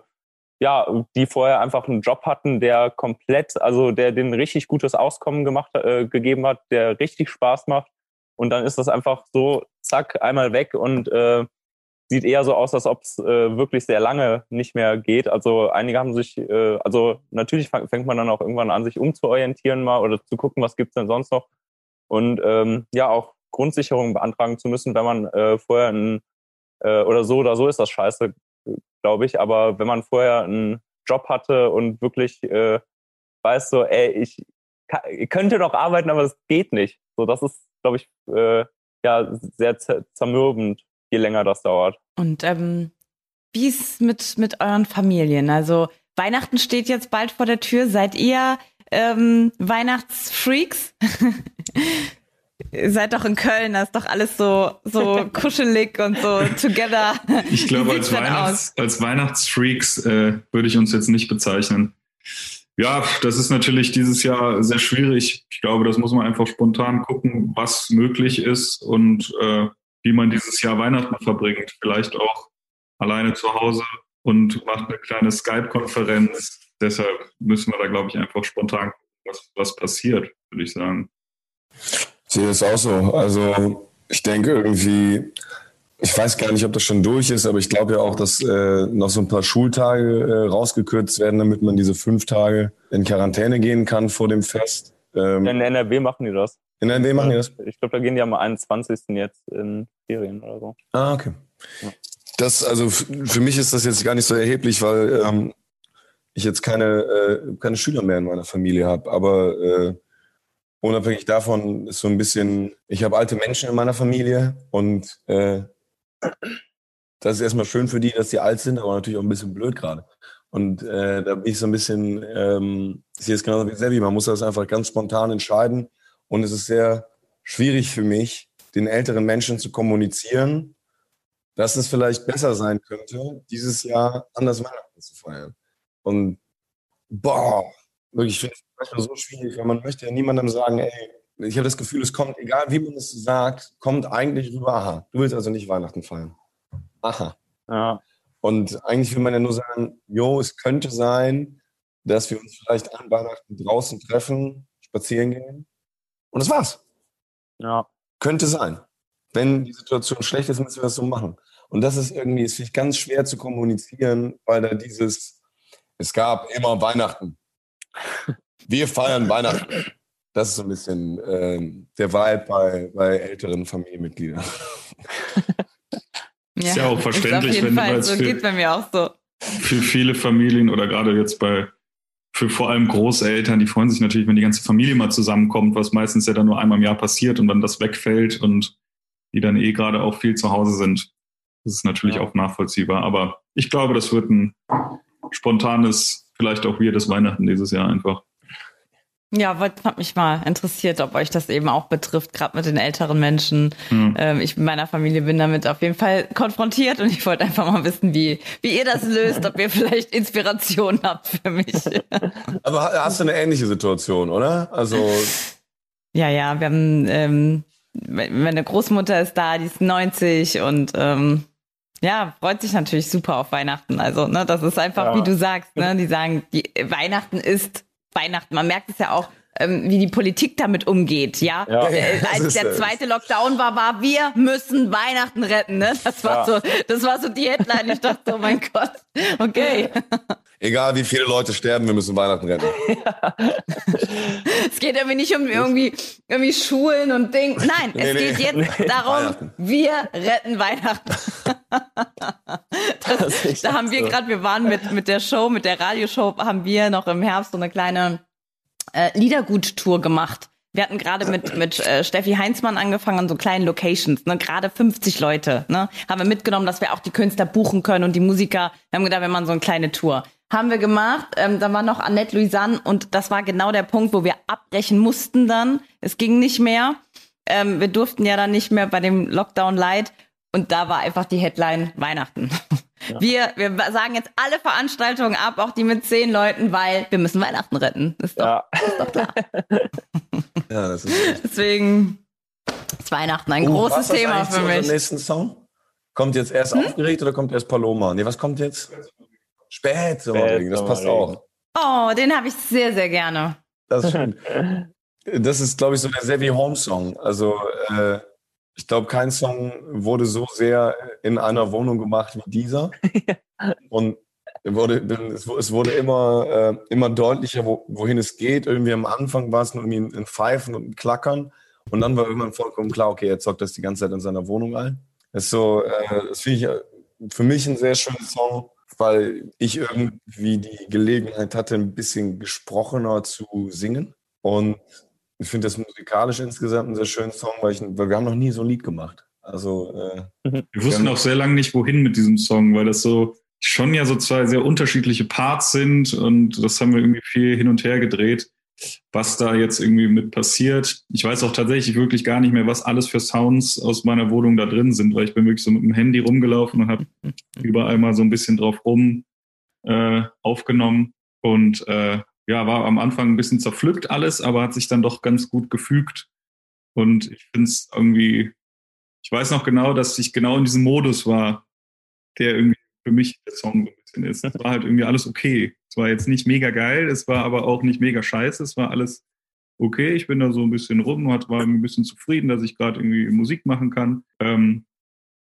ja, die vorher einfach einen Job hatten, der komplett, also der den richtig gutes Auskommen gemacht, äh, gegeben hat, der richtig Spaß macht. Und dann ist das einfach so, zack, einmal weg und äh, sieht eher so aus, als ob es äh, wirklich sehr lange nicht mehr geht. Also einige haben sich, äh, also natürlich fängt man dann auch irgendwann an, sich umzuorientieren mal oder zu gucken, was gibt's denn sonst noch. Und ähm, ja, auch Grundsicherung beantragen zu müssen, wenn man äh, vorher ein, äh, oder so oder so ist das scheiße, glaube ich. Aber wenn man vorher einen Job hatte und wirklich äh, weiß so, ey, ich ka- ich könnte noch arbeiten, aber es geht nicht. So, das ist, glaube ich, äh, ja, sehr zer- zermürbend, je länger das dauert. Und ähm, wie ist mit, mit euren Familien? Also Weihnachten steht jetzt bald vor der Tür. Seid ihr ähm, Weihnachtsfreaks? ihr [laughs] seid doch in Köln, da ist doch alles so, so [laughs] kuschelig und so together. Ich glaube, als, Weihnachts-, als Weihnachtsfreaks äh, würde ich uns jetzt nicht bezeichnen. Ja, das ist natürlich dieses Jahr sehr schwierig. Ich glaube, das muss man einfach spontan gucken, was möglich ist und äh, wie man dieses Jahr Weihnachten verbringt. Vielleicht auch alleine zu Hause und macht eine kleine Skype-Konferenz. Deshalb müssen wir da, glaube ich, einfach spontan gucken, was, was passiert, würde ich sagen. Ich sehe das auch so. Also ich denke irgendwie, ich weiß gar nicht, ob das schon durch ist, aber ich glaube ja auch, dass äh, noch so ein paar Schultage äh, rausgekürzt werden, damit man diese fünf Tage in Quarantäne gehen kann vor dem Fest. Ähm, In NRW machen die das. in NRW machen die das? Ich glaube, da gehen die am 21. jetzt in Ferien oder so. Ah, okay. Ja. Das, also für mich ist das jetzt gar nicht so erheblich, weil ähm, ich jetzt keine, äh, keine Schüler mehr in meiner Familie habe. Aber äh, unabhängig davon ist so ein bisschen, ich habe alte Menschen in meiner Familie und äh, das ist erstmal schön für die, dass die alt sind, aber natürlich auch ein bisschen blöd gerade. Und äh, da bin ich so ein bisschen, ähm, ich sehe es genauso wie Sebi, man muss das einfach ganz spontan entscheiden. Und es ist sehr schwierig für mich, den älteren Menschen zu kommunizieren, dass es vielleicht besser sein könnte, dieses Jahr anders Weihnachten zu feiern. Und boah, wirklich, ich finde es manchmal so schwierig, weil man möchte ja niemandem sagen, ey, ich habe das Gefühl, es kommt, egal wie man es sagt, kommt eigentlich rüber, aha, du willst also nicht Weihnachten feiern. aha. Ja. Und eigentlich will man ja nur sagen, jo, es könnte sein, dass wir uns vielleicht an Weihnachten draußen treffen, spazieren gehen. Und das war's. Ja. Könnte sein. Wenn die Situation schlecht ist, müssen wir das so machen. Und das ist irgendwie, ist ich ganz schwer zu kommunizieren, weil da dieses, es gab immer Weihnachten. Wir feiern Weihnachten. Das ist so ein bisschen ähm, der Vibe bei, bei älteren Familienmitgliedern. [laughs] Ist ja auch verständlich, ist auf jeden wenn du Fall, als so für- geht bei mir auch so. für viele Familien oder gerade jetzt bei für vor allem Großeltern, die freuen sich natürlich, wenn die ganze Familie mal zusammenkommt, was meistens ja dann nur einmal im Jahr passiert und dann das wegfällt und die dann eh gerade auch viel zu Hause sind. Das ist natürlich Ja. auch nachvollziehbar. Aber ich glaube, das wird ein spontanes, vielleicht auch weirdes Weihnachten dieses Jahr einfach. Ja, hat mich mal interessiert, ob euch das eben auch betrifft, gerade mit den älteren Menschen. Hm. Ähm, ich mit meiner Familie bin damit auf jeden Fall konfrontiert und ich wollte einfach mal wissen, wie, wie ihr das löst, ob ihr vielleicht Inspiration habt für mich. [laughs] Aber ha- hast du eine ähnliche Situation, oder? Also, Ja, ja, wir haben, ähm, me- meine Großmutter ist da, die ist 90 und ähm, ja, freut sich natürlich super auf Weihnachten. Also, ne, das ist einfach, Ja. wie du sagst, ne, die sagen, die Weihnachten ist Weihnachten. Man merkt es ja auch, ähm, wie die Politik damit umgeht, ja. Ja. Äh, als der zweite Lockdown war, war, wir müssen Weihnachten retten, ne? Das war Ja. so, das war so die Headline. Ich dachte, oh mein Gott, okay. egal wie viele Leute sterben, wir müssen Weihnachten retten. [laughs] Es geht irgendwie nicht um irgendwie, irgendwie Schulen und Ding. Nein, Nee, es nee. geht jetzt darum, Weihnachten. wir retten Weihnachten. Das, Das da haben wir gerade, wir waren mit, mit der Show, mit der Radioshow, haben wir noch im Herbst so eine kleine äh, Liedergut-Tour gemacht. Wir hatten gerade mit, mit äh, Steffi Heinzmann angefangen an so kleinen Locations, ne, gerade 50 Leute, ne, haben wir mitgenommen, dass wir auch die Künstler buchen können und die Musiker. Wir haben gedacht, wir machen so eine kleine Tour. Haben wir gemacht, ähm, da war noch Annette Louisanne und das war genau der Punkt, wo wir abbrechen mussten dann. Es ging nicht mehr. Ähm, wir durften ja dann nicht mehr bei dem Lockdown Light und da war einfach die Headline Weihnachten. [laughs] Wir, wir sagen jetzt alle Veranstaltungen ab, auch die mit zehn Leuten, weil wir müssen Weihnachten retten. Ist doch, Ja. ist doch klar. [laughs] Ja, das ist echt. Deswegen ist Weihnachten ein Oh, großes was ist Thema eigentlich für mich. nächsten Song? Kommt jetzt erst aufgeregt oder kommt erst Paloma? Nee, was kommt jetzt? Spät, Sommerregen, das passt auch. Oh, den habe ich sehr, sehr gerne. Das ist schön. [laughs] Das ist, glaube ich, so der Sevi Home Song. Also, äh, ich glaube, kein Song wurde so sehr in einer Wohnung gemacht wie dieser. [laughs] Und wurde, es wu- es wurde immer, äh, immer deutlicher, wo, wohin es geht. Irgendwie am Anfang war es nur irgendwie ein Pfeifen und ein Klackern. Und dann war irgendwann vollkommen klar, okay, jetzt zockt das die ganze Zeit in seiner Wohnung ein. Das ist so, äh, das finde ich äh, für mich ein sehr schöner Song, weil ich irgendwie die Gelegenheit hatte, ein bisschen gesprochener zu singen. Und ich finde das musikalisch insgesamt einen sehr schönen Song, weil, ich, weil wir haben noch nie so ein Lied gemacht. Also, äh, Wir wussten auch sehr lange nicht, wohin mit diesem Song, weil das so schon ja so zwei sehr unterschiedliche Parts sind und das haben wir irgendwie viel hin und her gedreht, was da jetzt irgendwie mit passiert. Ich weiß auch tatsächlich wirklich gar nicht mehr, was alles für Sounds aus meiner Wohnung da drin sind, weil ich bin wirklich so mit dem Handy rumgelaufen und habe überall mal so ein bisschen drauf rum äh, aufgenommen und äh, ja, war am Anfang ein bisschen zerpflückt alles, aber hat sich dann doch ganz gut gefügt und ich finde es irgendwie ich weiß noch genau, dass ich genau in diesem Modus war, der irgendwie für mich der Song so ein bisschen ist. Es war halt irgendwie alles okay. Es war jetzt nicht mega geil, es war aber auch nicht mega scheiße. Es war alles okay. Ich bin da so ein bisschen rum, war ein bisschen zufrieden, dass ich gerade irgendwie Musik machen kann. Ähm,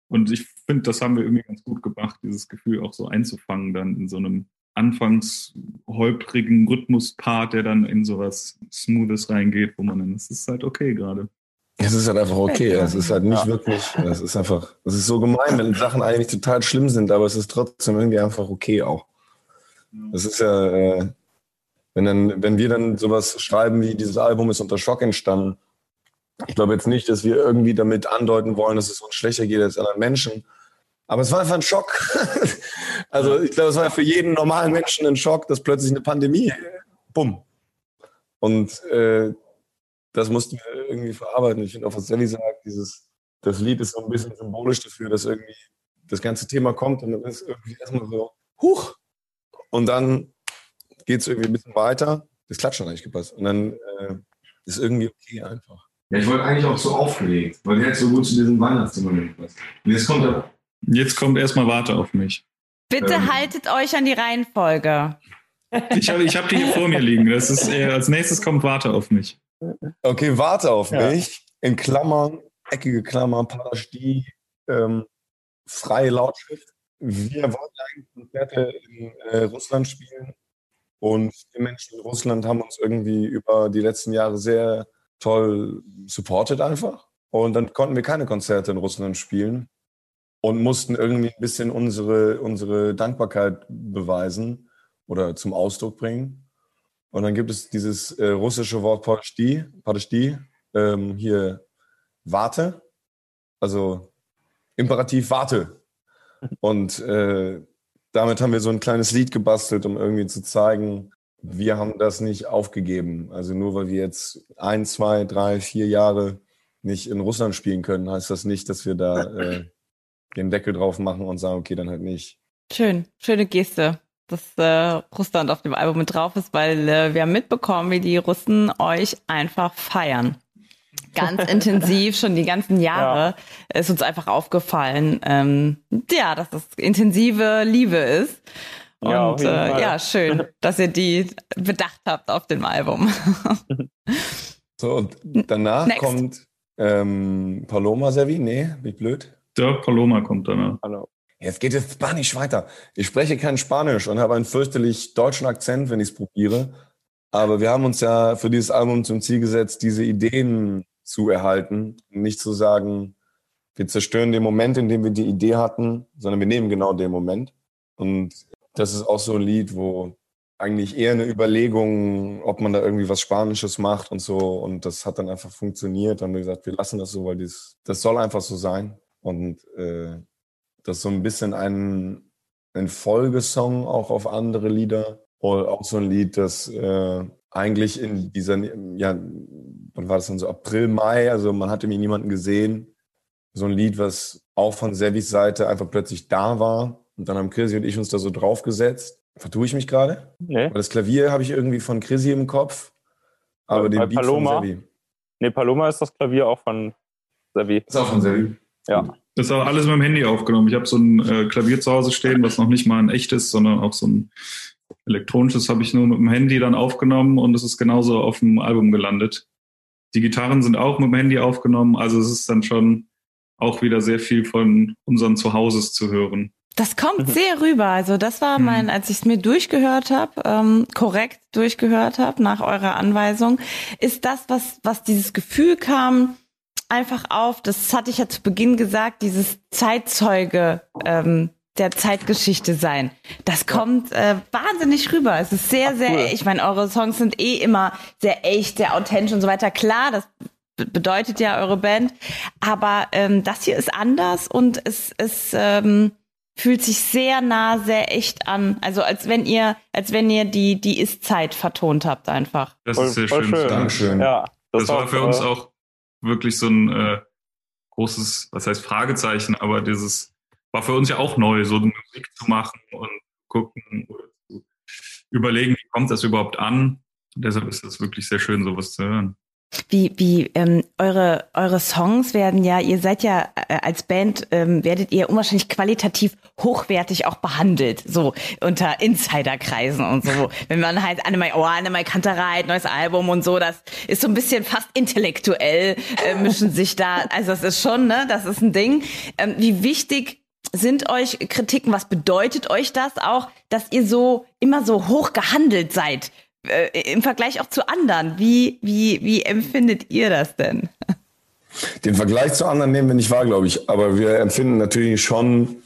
und ich finde, das haben wir irgendwie ganz gut gemacht, dieses Gefühl auch so einzufangen, dann in so einem anfangs holprigen Rhythmuspart, der dann in sowas Smoothes reingeht, wo man dann, es ist halt okay gerade. es ist halt einfach okay. Es ist halt nicht wirklich, es ist einfach, es ist so gemein, wenn Sachen eigentlich total schlimm sind, aber es ist trotzdem irgendwie einfach okay auch. Es ist ja, äh, wenn dann, wenn wir dann sowas schreiben wie dieses Album ist unter Schock entstanden, ich glaube jetzt nicht, dass wir irgendwie damit andeuten wollen, dass es uns schlechter geht als anderen Menschen. Aber es war einfach ein Schock. [laughs] also ich glaube, es war für jeden normalen Menschen ein Schock, dass plötzlich eine Pandemie, bumm. Und äh, das mussten wir irgendwie verarbeiten. Ich finde auch, was Sally sagt, dieses, das Lied ist so ein bisschen symbolisch dafür, dass irgendwie das ganze Thema kommt und dann ist irgendwie erstmal so, huch. Und dann geht es irgendwie ein bisschen weiter. Das Klatschen hat eigentlich gepasst. Und dann äh, ist irgendwie okay einfach. Ja, ich wollte eigentlich auch so aufgelegt, weil der jetzt so gut zu diesem Weihnachtszimmer gepasst. Und jetzt kommt er Jetzt kommt erstmal Warte auf mich. Bitte ähm, haltet euch an die Reihenfolge. Ich habe ich hab die hier vor mir liegen. Das ist, äh, als nächstes kommt Warte auf mich. Okay, Warte auf ja. mich. In Klammern, eckige Klammern, Parastie, ähm, freie Lautschrift. Wir wollten eigentlich Konzerte in äh, Russland spielen und die Menschen in Russland haben uns irgendwie über die letzten Jahre sehr toll supportet einfach. Und dann konnten wir keine Konzerte in Russland spielen und mussten irgendwie ein bisschen unsere, unsere Dankbarkeit beweisen oder zum Ausdruck bringen. Und dann gibt es dieses äh, russische Wort Padesti, Padesti ähm, hier Warte, also Imperativ Warte. Und äh, damit haben wir so ein kleines Lied gebastelt, um irgendwie zu zeigen, wir haben das nicht aufgegeben. Also nur weil wir jetzt ein, zwei, drei, vier Jahre nicht in Russland spielen können, heißt das nicht, dass wir da äh, den Deckel drauf machen und sagen, okay, dann halt nicht. Schön, schöne Geste, dass äh, Russland auf dem Album mit drauf ist, weil äh, wir haben mitbekommen, wie die Russen euch einfach feiern. Ganz [laughs] intensiv, schon die ganzen Jahre ja. ist uns einfach aufgefallen, ähm, ja, dass das intensive Liebe ist. Und ja, äh, ja, schön, [laughs] dass ihr die bedacht habt auf dem Album. [laughs] so, und danach Next. kommt ähm, Paloma Sevi? Nee, wie blöd. Der Paloma kommt danach. Hallo. Jetzt geht es Spanisch weiter. Ich spreche kein Spanisch und habe einen fürchterlich deutschen Akzent, wenn ich es probiere. Aber wir haben uns ja für dieses Album zum Ziel gesetzt, diese Ideen zu erhalten. Nicht zu sagen, wir zerstören den Moment, in dem wir die Idee hatten, sondern wir nehmen genau den Moment. Und das ist auch so ein Lied, wo eigentlich eher eine Überlegung, ob man da irgendwie was Spanisches macht und so. Und das hat dann einfach funktioniert. Dann haben wir gesagt, wir lassen das so, weil das, das soll einfach so sein. Und äh, das ist so ein bisschen ein, ein Folgesong auch auf andere Lieder. Oder auch so ein Lied, das äh, eigentlich in dieser, ja, wann war das dann so, April, Mai, also man hatte mir niemanden gesehen. So ein Lied, was auch von Sevis Seite einfach plötzlich da war. Und dann haben Chrissy und ich uns da so draufgesetzt. Vertue ich mich gerade? Nee. Weil das Klavier habe ich irgendwie von Chrissy im Kopf, aber ja, den Beat Paloma, von Sevi. Nee, Paloma ist das Klavier auch von Sevi. Ist auch von Sevi. Ja. Das ist auch alles mit dem Handy aufgenommen. Ich habe so ein äh, Klavier zu Hause stehen, was noch nicht mal ein echtes, sondern auch so ein elektronisches habe ich nur mit dem Handy dann aufgenommen und es ist genauso auf dem Album gelandet. Die Gitarren sind auch mit dem Handy aufgenommen, also es ist dann schon auch wieder sehr viel von unseren Zuhauses zu hören. Das kommt mhm. sehr rüber. Also das war mein, mhm. als ich es mir durchgehört habe, ähm, korrekt durchgehört habe nach eurer Anweisung, ist das, was, was dieses Gefühl kam, einfach auf, das hatte ich ja zu Beginn gesagt, dieses Zeitzeuge ähm, der Zeitgeschichte sein. Das kommt äh, wahnsinnig rüber. Es ist sehr, Ach, sehr, cool. ich meine, eure Songs sind eh immer sehr echt, sehr authentisch und so weiter. Klar, das bedeutet ja eure Band. Aber ähm, das hier ist anders und es, es ähm, fühlt sich sehr nah, sehr echt an. Also als wenn ihr, als wenn ihr die, die Ist-Zeit vertont habt einfach. Das ist sehr schön. schön. Dankeschön. Ja, das, das war für uns auch wirklich so ein äh, großes, was heißt Fragezeichen, aber dieses war für uns ja auch neu, so Musik zu machen und gucken oder zu überlegen, wie kommt das überhaupt an. Und deshalb ist es wirklich sehr schön, sowas zu hören. Wie, wie ähm, eure, eure Songs werden ja, ihr seid ja äh, als Band, ähm, werdet ihr unwahrscheinlich qualitativ hochwertig auch behandelt, so unter Insiderkreisen und so. Wenn man halt Annemai, oh, Annemai Kantereit, neues Album und so, das ist so ein bisschen fast intellektuell, äh, mischen sich da, also das ist schon, ne, das ist ein Ding. Ähm, wie wichtig sind euch Kritiken, was bedeutet euch das auch, dass ihr so immer so hoch gehandelt seid? Äh, im Vergleich auch zu anderen. Wie, wie, wie empfindet ihr das denn? Den Vergleich zu anderen nehmen wir nicht wahr, glaube ich. Aber wir empfinden natürlich schon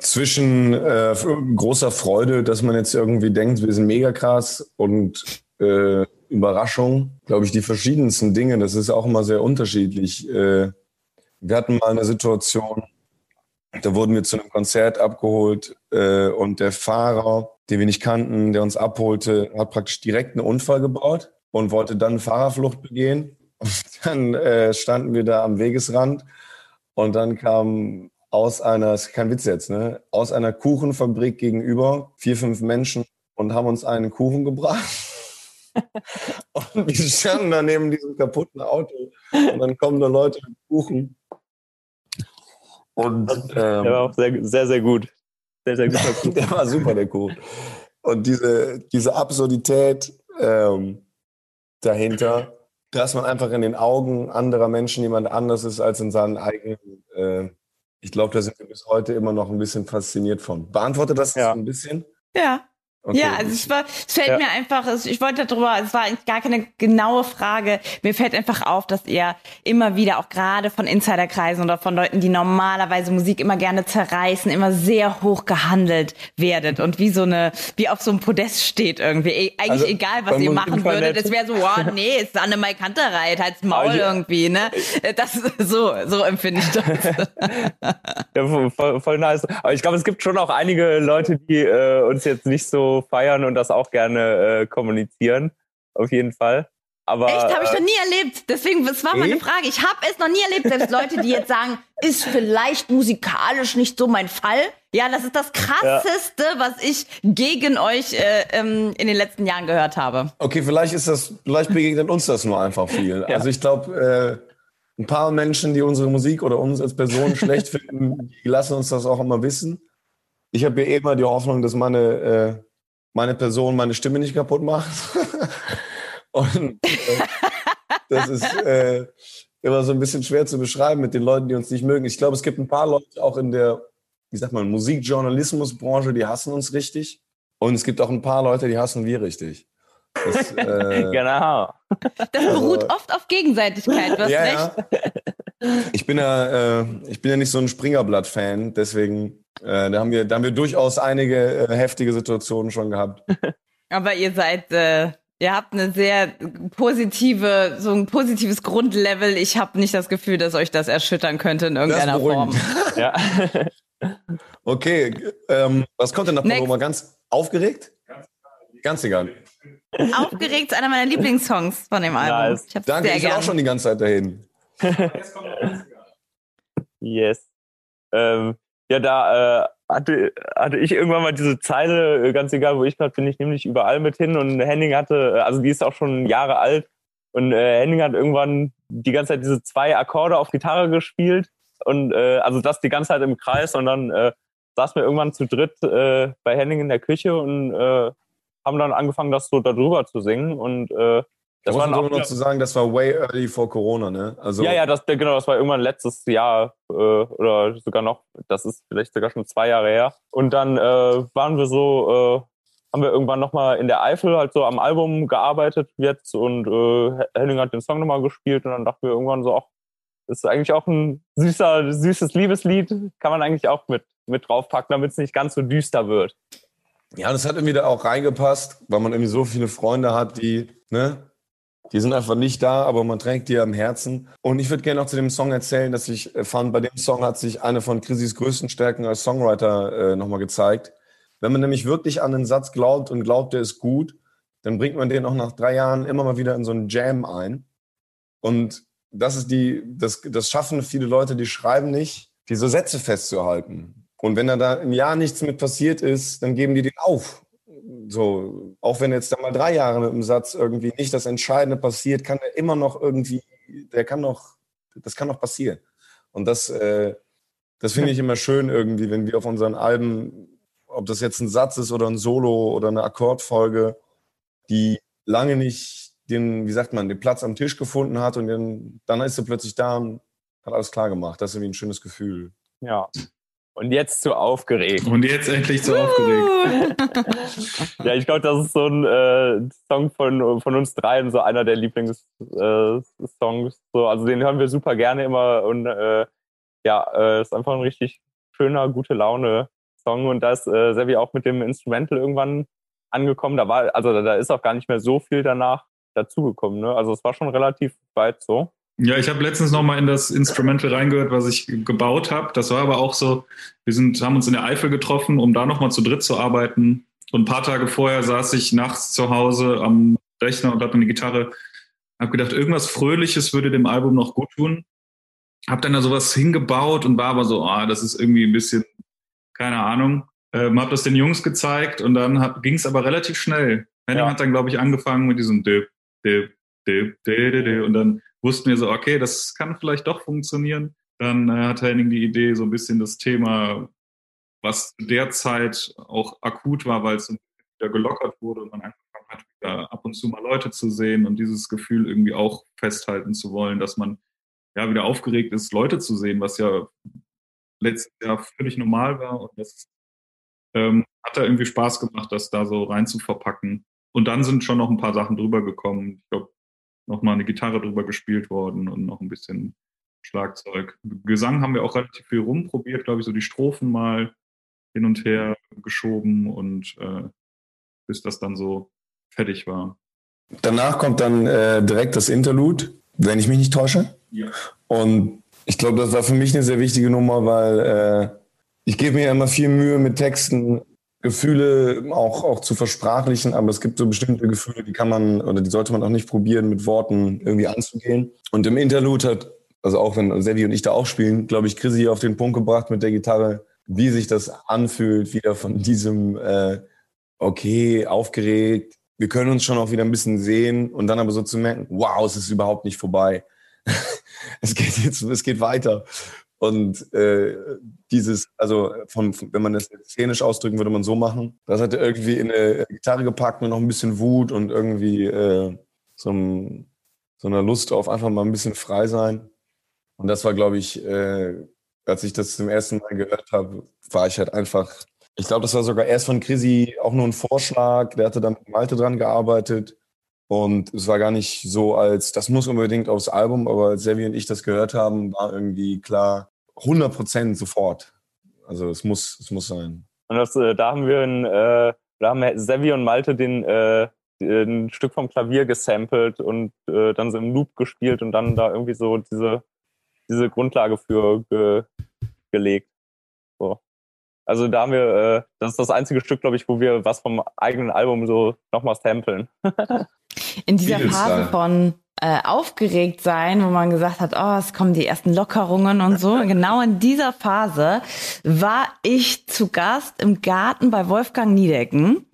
zwischen äh, großer Freude, dass man jetzt irgendwie denkt, wir sind mega krass und äh, Überraschung, glaube ich, die verschiedensten Dinge. Das ist auch immer sehr unterschiedlich. Äh, wir hatten mal eine Situation, da wurden wir zu einem Konzert abgeholt äh, und der Fahrer den wir nicht kannten, der uns abholte, hat praktisch direkt einen Unfall gebaut und wollte dann Fahrerflucht begehen. Und [laughs] dann äh, standen wir da am Wegesrand und dann kam aus einer, ist kein Witz jetzt, ne, aus einer Kuchenfabrik gegenüber vier, fünf Menschen und haben uns einen Kuchen gebracht. [laughs] und wir standen da neben diesem kaputten Auto und dann kommen da Leute mit Kuchen Und ähm, Der war auch sehr, sehr, sehr gut. Sehr, sehr guter [laughs] der war super, der Kuh. Und diese, diese Absurdität ähm, dahinter, dass man einfach in den Augen anderer Menschen jemand anders ist als in seinen eigenen. Äh, ich glaube, da sind wir bis heute immer noch ein bisschen fasziniert von. Beantwortet das Ja. ein bisschen? Ja. Okay. Ja, also es, war, es fällt Ja. mir einfach, es- ich wollte darüber, es war eigentlich gar keine genaue Frage. Mir fällt einfach auf, dass ihr immer wieder, auch gerade von Insiderkreisen oder von Leuten, die normalerweise Musik immer gerne zerreißen, immer sehr hoch gehandelt werdet und wie so eine, wie auf so einem Podest steht irgendwie. E eigentlich Also, egal, was ihr machen voll würdet, es wäre so, wow, [laughs] nee, ist Annemai Kantereit, halt's Maul ich- irgendwie, ne? Das so, so empfinde ich das. [laughs] Ja, voll- voll, voll nice. Aber ich glaube, es gibt schon auch einige Leute, die äh, uns jetzt nicht so feiern und das auch gerne äh, kommunizieren. Auf jeden Fall. Aber Echt, habe ich äh, noch nie erlebt. Deswegen, das war meine Eh? Frage. Ich habe es noch nie erlebt. Selbst Leute, die jetzt sagen, [laughs] ist vielleicht musikalisch nicht so mein Fall. Ja, das ist das Krasseste, was ich gegen euch äh, ähm, in den letzten Jahren gehört habe. Okay, vielleicht ist das, vielleicht begegnet uns das nur einfach viel. Also ich glaube, äh, ein paar Menschen, die unsere Musik oder uns als Person [laughs] schlecht finden, die lassen uns das auch immer wissen. Ich habe ja eh immer die Hoffnung, dass meine, äh, meine Person meine Stimme nicht kaputt macht. [laughs] Und äh, das ist äh, immer so ein bisschen schwer zu beschreiben mit den Leuten, die uns nicht mögen. Ich glaube, es gibt ein paar Leute auch in der, wie sagt man, Musikjournalismusbranche, die hassen uns richtig. Und es gibt auch ein paar Leute, die hassen wir richtig. Das, [laughs] äh, Genau. Das beruht oft auf Gegenseitigkeit. Hast ja, recht. ja. Ich bin ja, äh, ich bin ja nicht so ein Springerblatt-Fan, deswegen äh, da haben wir, da haben wir durchaus einige äh, heftige Situationen schon gehabt. [laughs] Aber ihr seid, äh, ihr habt eine sehr positive, so ein positives Grundlevel. Ich habe nicht das Gefühl, dass euch das erschüttern könnte in irgendeiner Form. [laughs] Ja. Okay, ähm, was kommt denn nach. Paloma? Ganz aufgeregt? Ganz egal. Aufgeregt ist einer meiner Lieblingssongs von dem Album. Nice. Ich hab's Danke, sehr ich bin gern. auch schon die ganze Zeit dahin. [laughs] Yes. Ähm, ja, da äh, hatte, hatte ich irgendwann mal diese Zeile, äh, ganz egal wo ich gerade bin, ich nehme dich überall mit hin. Und Henning hatte, äh, also die ist auch schon Jahre alt. Und äh, Henning hat irgendwann die ganze Zeit diese zwei Akkorde auf Gitarre gespielt. Und äh, also das die ganze Zeit im Kreis. Und dann äh, saßen wir irgendwann zu dritt äh, bei Henning in der Küche und äh, haben dann angefangen, das so darüber zu singen. Und äh, Das man auch nur noch zu sagen, das war way early vor Corona, ne? Also ja, ja, das, genau, das war irgendwann letztes Jahr äh, oder sogar noch, das ist vielleicht sogar schon zwei Jahre her. Und dann äh, waren wir so, äh, haben wir irgendwann nochmal in der Eifel halt so am Album gearbeitet jetzt und äh, Henning hat den Song nochmal gespielt und dann dachten wir irgendwann so, ach, das ist eigentlich auch ein süßer, süßes Liebeslied, kann man eigentlich auch mit, mit draufpacken, damit es nicht ganz so düster wird. Ja, das hat irgendwie da auch reingepasst, weil man irgendwie so viele Freunde hat, die, ne, die sind einfach nicht da, aber man trägt die am Herzen. Und ich würde gerne noch zu dem Song erzählen, dass ich äh, fand, bei dem Song hat sich eine von Chrissys größten Stärken als Songwriter äh, nochmal gezeigt. Wenn man nämlich wirklich an den Satz glaubt und glaubt, der ist gut, dann bringt man den auch nach drei Jahren immer mal wieder in so einen Jam ein. Und das ist die, das, das schaffen viele Leute, die schreiben nicht, diese Sätze festzuhalten. Und wenn da, da im Jahr nichts mit passiert ist, dann geben die den auf. So, auch wenn jetzt da mal drei Jahre mit dem Satz irgendwie nicht das Entscheidende passiert, kann er immer noch irgendwie, der kann noch, das kann noch passieren. Und das, äh, das finde ich immer schön irgendwie, wenn wir auf unseren Alben, ob das jetzt ein Satz ist oder ein Solo oder eine Akkordfolge, die lange nicht den, wie sagt man, den Platz am Tisch gefunden hat und dann, dann ist sie plötzlich da und hat alles klar gemacht. Das ist irgendwie ein schönes Gefühl. Ja. Und jetzt zu aufgeregt. Und jetzt endlich so aufgeregt. [laughs] Ja, ich glaube, das ist so ein äh, Song von, von uns dreien, so einer der Lieblingssongs. Äh, so, also den hören wir super gerne immer und äh, ja, äh, ist einfach ein richtig schöner, gute Laune Song und da ist äh, Sevi auch mit dem Instrumental irgendwann angekommen. Da war, also da ist auch gar nicht mehr so viel danach dazugekommen. Ne? Also es war schon relativ weit so. Ja, ich habe letztens noch mal in das Instrumental reingehört, was ich gebaut habe. Das war aber auch so, wir sind, haben uns in der Eifel getroffen, um da noch mal zu dritt zu arbeiten. Und ein paar Tage vorher saß ich nachts zu Hause am Rechner und hatte eine Gitarre. Hab gedacht, irgendwas Fröhliches würde dem Album noch gut tun. Hab dann da sowas hingebaut und war aber so, ah, das ist irgendwie ein bisschen, keine Ahnung. Ähm, hab das den Jungs gezeigt und dann ging es aber relativ schnell. Henning Ja. hat dann, glaube ich, angefangen mit diesem Dip, Dip, Dip, Dip, Dip. Und dann wussten wir so, okay, das kann vielleicht doch funktionieren. dann äh, hat Henning die Idee, so ein bisschen das Thema, was derzeit auch akut war, weil es wieder gelockert wurde und man angefangen hat, wieder ab und zu mal Leute zu sehen und dieses Gefühl irgendwie auch festhalten zu wollen, dass man ja wieder aufgeregt ist, Leute zu sehen, was ja letztes Jahr völlig normal war und das ähm, hat da irgendwie Spaß gemacht, das da so rein zu verpacken. Und dann sind schon noch ein paar Sachen drüber gekommen. Ich glaube, nochmal eine Gitarre drüber gespielt worden und noch ein bisschen Schlagzeug. Gesang haben wir auch relativ viel rumprobiert, glaube ich, so die Strophen mal hin und her geschoben und äh, bis das dann so fertig war. Danach kommt dann äh, direkt das Interlude, wenn ich mich nicht täusche. Ja. Und ich glaube, das war für mich eine sehr wichtige Nummer, weil äh, ich gebe mir immer viel Mühe mit Texten, Gefühle auch, auch zu versprachlichen, aber es gibt so bestimmte Gefühle, die kann man oder die sollte man auch nicht probieren, mit Worten irgendwie anzugehen. Und im Interlude hat, also auch wenn Sevi und ich da auch spielen, glaube ich, Chrissy auf den Punkt gebracht mit der Gitarre, wie sich das anfühlt, wieder von diesem äh, okay, aufgeregt, wir können uns schon auch wieder ein bisschen sehen und dann aber so zu merken, wow, es ist überhaupt nicht vorbei. [laughs] es geht jetzt, es geht weiter. Und äh, dieses, also von, wenn man das szenisch ausdrücken würde, man so machen. Das hat er irgendwie in eine Gitarre gepackt und noch ein bisschen Wut und irgendwie äh, so, ein, so eine Lust auf einfach mal ein bisschen frei sein. Und das war, glaube ich, äh, als ich das zum ersten Mal gehört habe, war ich halt einfach. Ich glaube, das war sogar erst von Chrissy auch nur ein Vorschlag. Der hatte da mit Malte dran gearbeitet. Und es war gar nicht so, als das muss unbedingt aufs Album, aber als Sevi und ich das gehört haben, war irgendwie klar, 100 Prozent sofort. Also es muss, es muss sein. Und das, äh, da haben wir ein, äh, da haben Sevi und Malte den, äh, ein Stück vom Klavier gesampelt und äh, dann so im Loop gespielt und dann da irgendwie so diese, diese Grundlage für ge, gelegt. So. Also da haben wir, äh, das ist das einzige Stück, glaube ich, wo wir was vom eigenen Album so nochmal samplen. In dieser Phase von äh, aufgeregt sein, wo man gesagt hat, oh, es kommen die ersten Lockerungen und so. [laughs] Genau in dieser Phase war ich zu Gast im Garten bei Wolfgang Niedecken.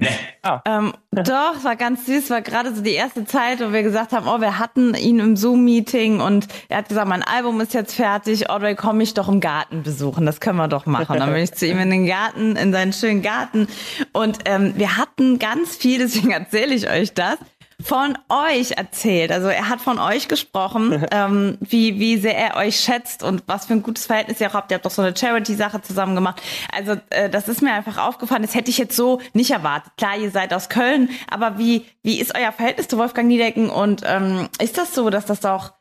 Ah. Ähm, doch, es war ganz süß, war gerade so die erste Zeit, wo wir gesagt haben, oh, wir hatten ihn im Zoom-Meeting und er hat gesagt, mein Album ist jetzt fertig, Audrey, komm mich doch im Garten besuchen, das können wir doch machen. Dann bin ich zu ihm in den Garten, in seinen schönen Garten und ähm, wir hatten ganz viel, deswegen erzähle ich euch das, von euch erzählt. Also er hat von euch gesprochen, [laughs] ähm, wie, wie sehr er euch schätzt und was für ein gutes Verhältnis ihr auch habt. Ihr habt doch so eine Charity-Sache zusammen gemacht. Also äh, das ist mir einfach aufgefallen. Das hätte ich jetzt so nicht erwartet. Klar, ihr seid aus Köln, aber wie, wie ist euer Verhältnis zu Wolfgang Niedecken? Und ähm, ist das so, dass das auch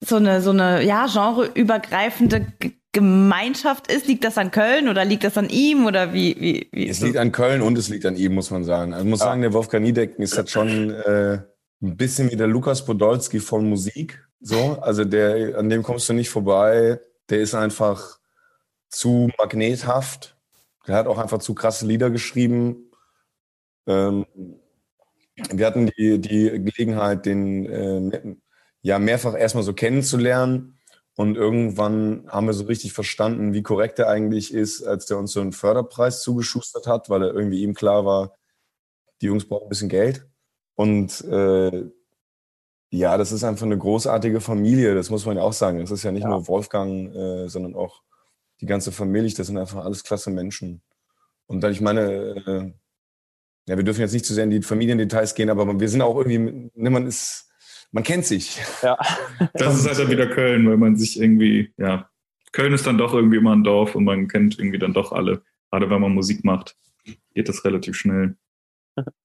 so eine, so eine ja, genreübergreifende Gemeinschaft ist? Liegt das an Köln oder liegt das an ihm oder wie? wie, wie Es liegt an Köln und es liegt an ihm, muss man sagen. Also ich muss sagen, der Wolfgang Niedecken ist halt schon äh, ein bisschen wie der Lukas Podolski von Musik. So, also der, an dem kommst du nicht vorbei. Der ist einfach zu magnethaft. Der hat auch einfach zu krasse Lieder geschrieben. Ähm, wir hatten die, die Gelegenheit, den äh, ja mehrfach erstmal so kennenzulernen. Und irgendwann haben wir so richtig verstanden, wie korrekt er eigentlich ist, als der uns so einen Förderpreis zugeschustert hat, weil er irgendwie ihm klar war, die Jungs brauchen ein bisschen Geld. Und äh, ja, das ist einfach eine großartige Familie, das muss man ja auch sagen. Das ist ja nicht Ja. nur Wolfgang, äh, sondern auch die ganze Familie. Das sind einfach alles klasse Menschen. Und dann, ich meine, äh, ja, wir dürfen jetzt nicht zu sehr in die Familiendetails gehen, aber wir sind auch irgendwie, ne, man ist, man kennt sich. Ja. Das ist halt dann wieder Köln, weil man sich irgendwie, ja, Köln ist dann doch irgendwie immer ein Dorf und man kennt irgendwie dann doch alle. Gerade wenn man Musik macht, geht das relativ schnell.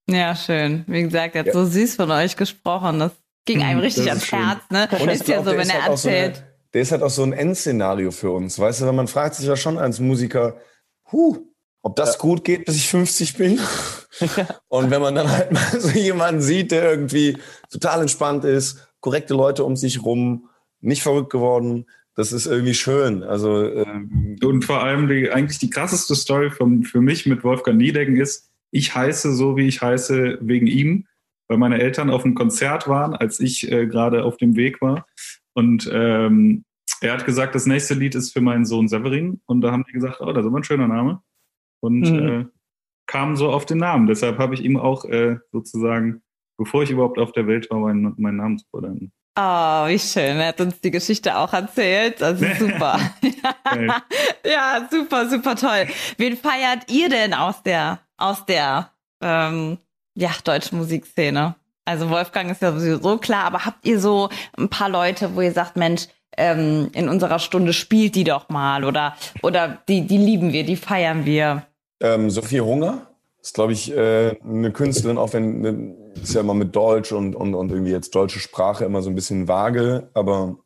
Ja, schön. Wie gesagt, er hat Ja. so süß von euch gesprochen. Das ging einem Mhm, richtig das ans. Herz, ne? Und ich ist ja so, der wenn ist er halt auch so eine- erzählt. Der ist halt auch so ein Endszenario für uns, weißt du, weil man fragt sich ja schon als Musiker, huh, ob das gut geht, bis ich 50 bin. [laughs] Und wenn man dann halt mal so jemanden sieht, der irgendwie total entspannt ist, korrekte Leute um sich rum, nicht verrückt geworden, das ist irgendwie schön. Also ähm, Und vor allem die, eigentlich die krasseste Story vom, für mich mit Wolfgang Niedecken ist, ich heiße so, wie ich heiße, wegen ihm, weil meine Eltern auf einem Konzert waren, als ich äh, gerade auf dem Weg war. Und ähm, er hat gesagt, das nächste Lied ist für meinen Sohn Severin. Und da haben die gesagt, oh, das ist aber ein schöner Name. Und Mhm. äh, kamen so auf den Namen. Deshalb habe ich ihm auch äh, sozusagen, bevor ich überhaupt auf der Welt war, meinen, meinen Namen zu verdanken. Oh, wie schön. Er hat uns die Geschichte auch erzählt. Das ist [laughs] super. [laughs] ja, super, super toll. Wen feiert ihr denn aus der, aus der, ähm, ja, deutschen Musikszene? Also Wolfgang ist ja sowieso klar, aber habt ihr so ein paar Leute, wo ihr sagt, Mensch, ähm, in unserer Stunde spielt die doch mal oder, oder die, die lieben wir, die feiern wir? Ähm, Sophie Hunger ist, glaube ich, äh, eine Künstlerin, auch wenn ne, ist ja immer mit Deutsch und, und, und irgendwie jetzt deutsche Sprache immer so ein bisschen vage, aber.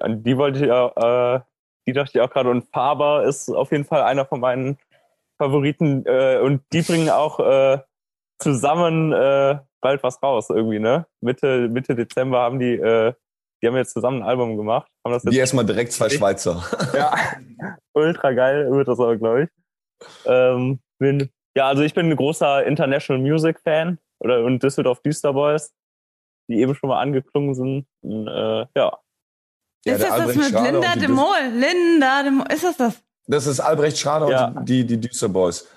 An die wollte ich ja, äh, die dachte ich auch gerade. Und Faber ist auf jeden Fall einer von meinen Favoriten. Äh, und die bringen auch äh, zusammen äh, bald was raus irgendwie, ne? Mitte, Mitte Dezember haben die, äh, die haben jetzt zusammen ein Album gemacht. Haben das jetzt die erstmal direkt zwei Schweizer. ja, [laughs] ultra geil wird das aber, glaube ich. Ähm, bin, ja, also ich bin ein großer International Music Fan oder und Düsseldorf Düster Boys, die eben schon mal angeklungen sind. Und, äh, ja. ja. Ist das das mit Schrader Linda de Mol? Linda de Mol, ist das das? Das ist Albrecht Schrader ja. und die, die Düster Boys.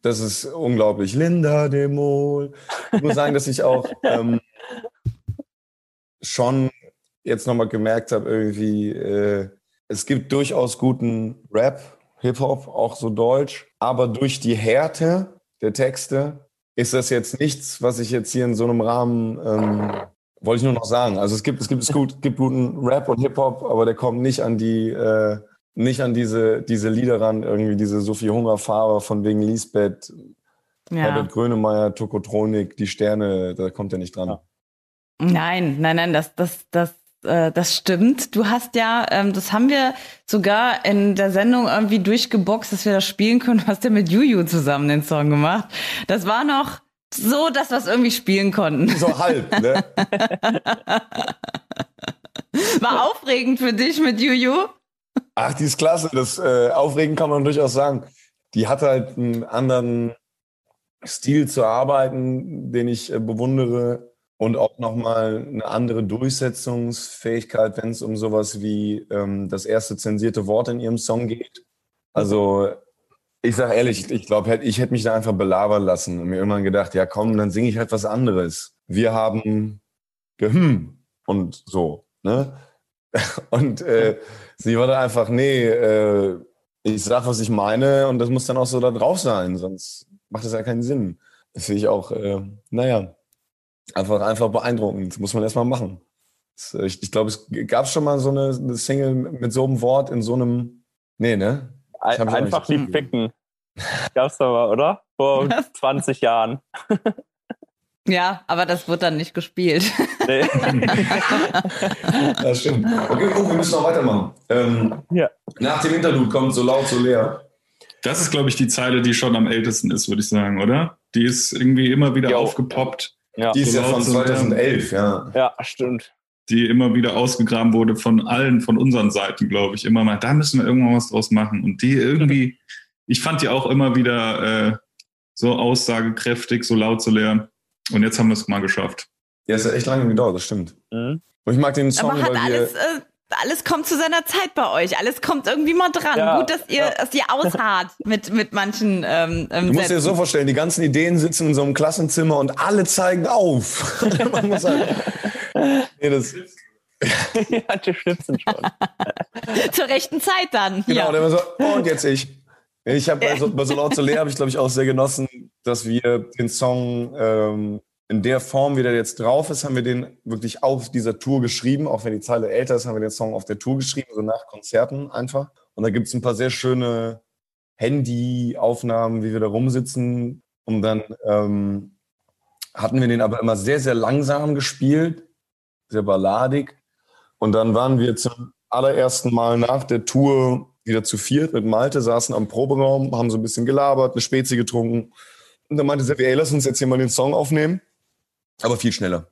Das ist unglaublich. Linda de Mol. Ich muss sagen, dass ich auch [laughs] ähm, schon jetzt nochmal gemerkt habe, irgendwie, äh, es gibt durchaus guten Rap, Hip-Hop, auch so Deutsch, aber durch die Härte der Texte ist das jetzt nichts, was ich jetzt hier in so einem Rahmen, ähm, wollte ich nur noch sagen. Also es gibt, es gibt, es gut, gibt guten Rap und Hip-Hop, aber der kommt nicht an die, äh, nicht an diese, diese Lieder ran, irgendwie diese Sophie Hungerfahrer von wegen Lisbeth, ja. Herbert Grönemeyer, Tokotronik, die Sterne, da kommt er nicht dran. Nein, nein, nein, das, das, das äh, das stimmt. Du hast ja, ähm, das haben wir sogar in der Sendung irgendwie durchgeboxt, dass wir das spielen können. Du hast ja mit Juju zusammen den Song gemacht. Das war noch so, dass wir es irgendwie spielen konnten. So halb, ne? [laughs] War aufregend für dich mit Juju? Ach, die ist klasse. Das äh, aufregend kann man durchaus sagen. Die hat halt einen anderen Stil zu arbeiten, den ich äh, bewundere und auch nochmal eine andere Durchsetzungsfähigkeit, wenn es um sowas wie ähm, das erste zensierte Wort in ihrem Song geht. Also ich sage ehrlich, ich glaube, ich hätte mich da einfach belabern lassen und mir irgendwann gedacht, ja komm, dann singe ich halt was anderes. Wir haben gehm und so. Ne? [laughs] Und äh, sie war dann einfach, nee, äh, ich sag, was ich meine und das muss dann auch so da drauf sein, sonst macht das ja keinen Sinn. Das finde ich auch, äh, naja, einfach, einfach beeindruckend. Das muss man erstmal machen. Äh, ich, ich glaube, es gab schon mal so eine, eine, Single mit so einem Wort in so einem. Nee, ne? Ein, einfach die Ficken. Gab's da mal, oder? Vor [laughs] 20 Jahren. [laughs] Ja, aber das wird dann nicht gespielt. [laughs] Nee. das stimmt. Okay, oh, wir müssen noch weitermachen. Ähm, ja. Nach dem Interlude kommt so laut, so leer. Das ist, glaube ich, die Zeile, die schon am ältesten ist, würde ich sagen, oder? Die ist irgendwie immer wieder jo. aufgepoppt. Ja. Die ist ja von 2011, ja. Ja, stimmt. Die immer wieder ausgegraben wurde von allen, von unseren Seiten, glaube ich. Immer mal, da müssen wir irgendwann was draus machen. Und die irgendwie, ich fand die auch immer wieder äh, so aussagekräftig, so laut zu lernen. Und jetzt haben wir es mal geschafft. Ja, es hat echt lange gedauert, das stimmt. Mhm. Und ich mag den Song, Aber hat weil alles, wir, äh, alles kommt zu seiner Zeit bei euch. Alles kommt irgendwie mal dran. Ja, Gut, dass ihr, ja. dass ihr ausharrt [laughs] mit, mit manchen. Ähm, ähm, du musst dir das so vorstellen, die ganzen Ideen sitzen in so einem Klassenzimmer und alle zeigen auf. [laughs] Man muss halt, nee, das, [laughs] ja, die schnitzen schon. Zur rechten Zeit dann. Genau, ja. und, so, und jetzt ich. Ich habe bei, so, bei so laut zu leer habe ich glaube ich auch sehr genossen, dass wir den Song ähm, in der Form, wie der jetzt drauf ist, haben wir den wirklich auf dieser Tour geschrieben. Auch wenn die Zeile älter ist, haben wir den Song auf der Tour geschrieben, so nach Konzerten einfach. Und da gibt es ein paar sehr schöne Handy-Aufnahmen, wie wir da rumsitzen. Und dann ähm, hatten wir den aber immer sehr, sehr langsam gespielt, sehr balladig. Und dann waren wir zum allerersten Mal nach der Tour wieder zu viert mit Malte, saßen am Proberaum, haben so ein bisschen gelabert, eine Spezi getrunken. Und dann meinte sie, ey, lass uns jetzt hier mal den Song aufnehmen aber viel schneller.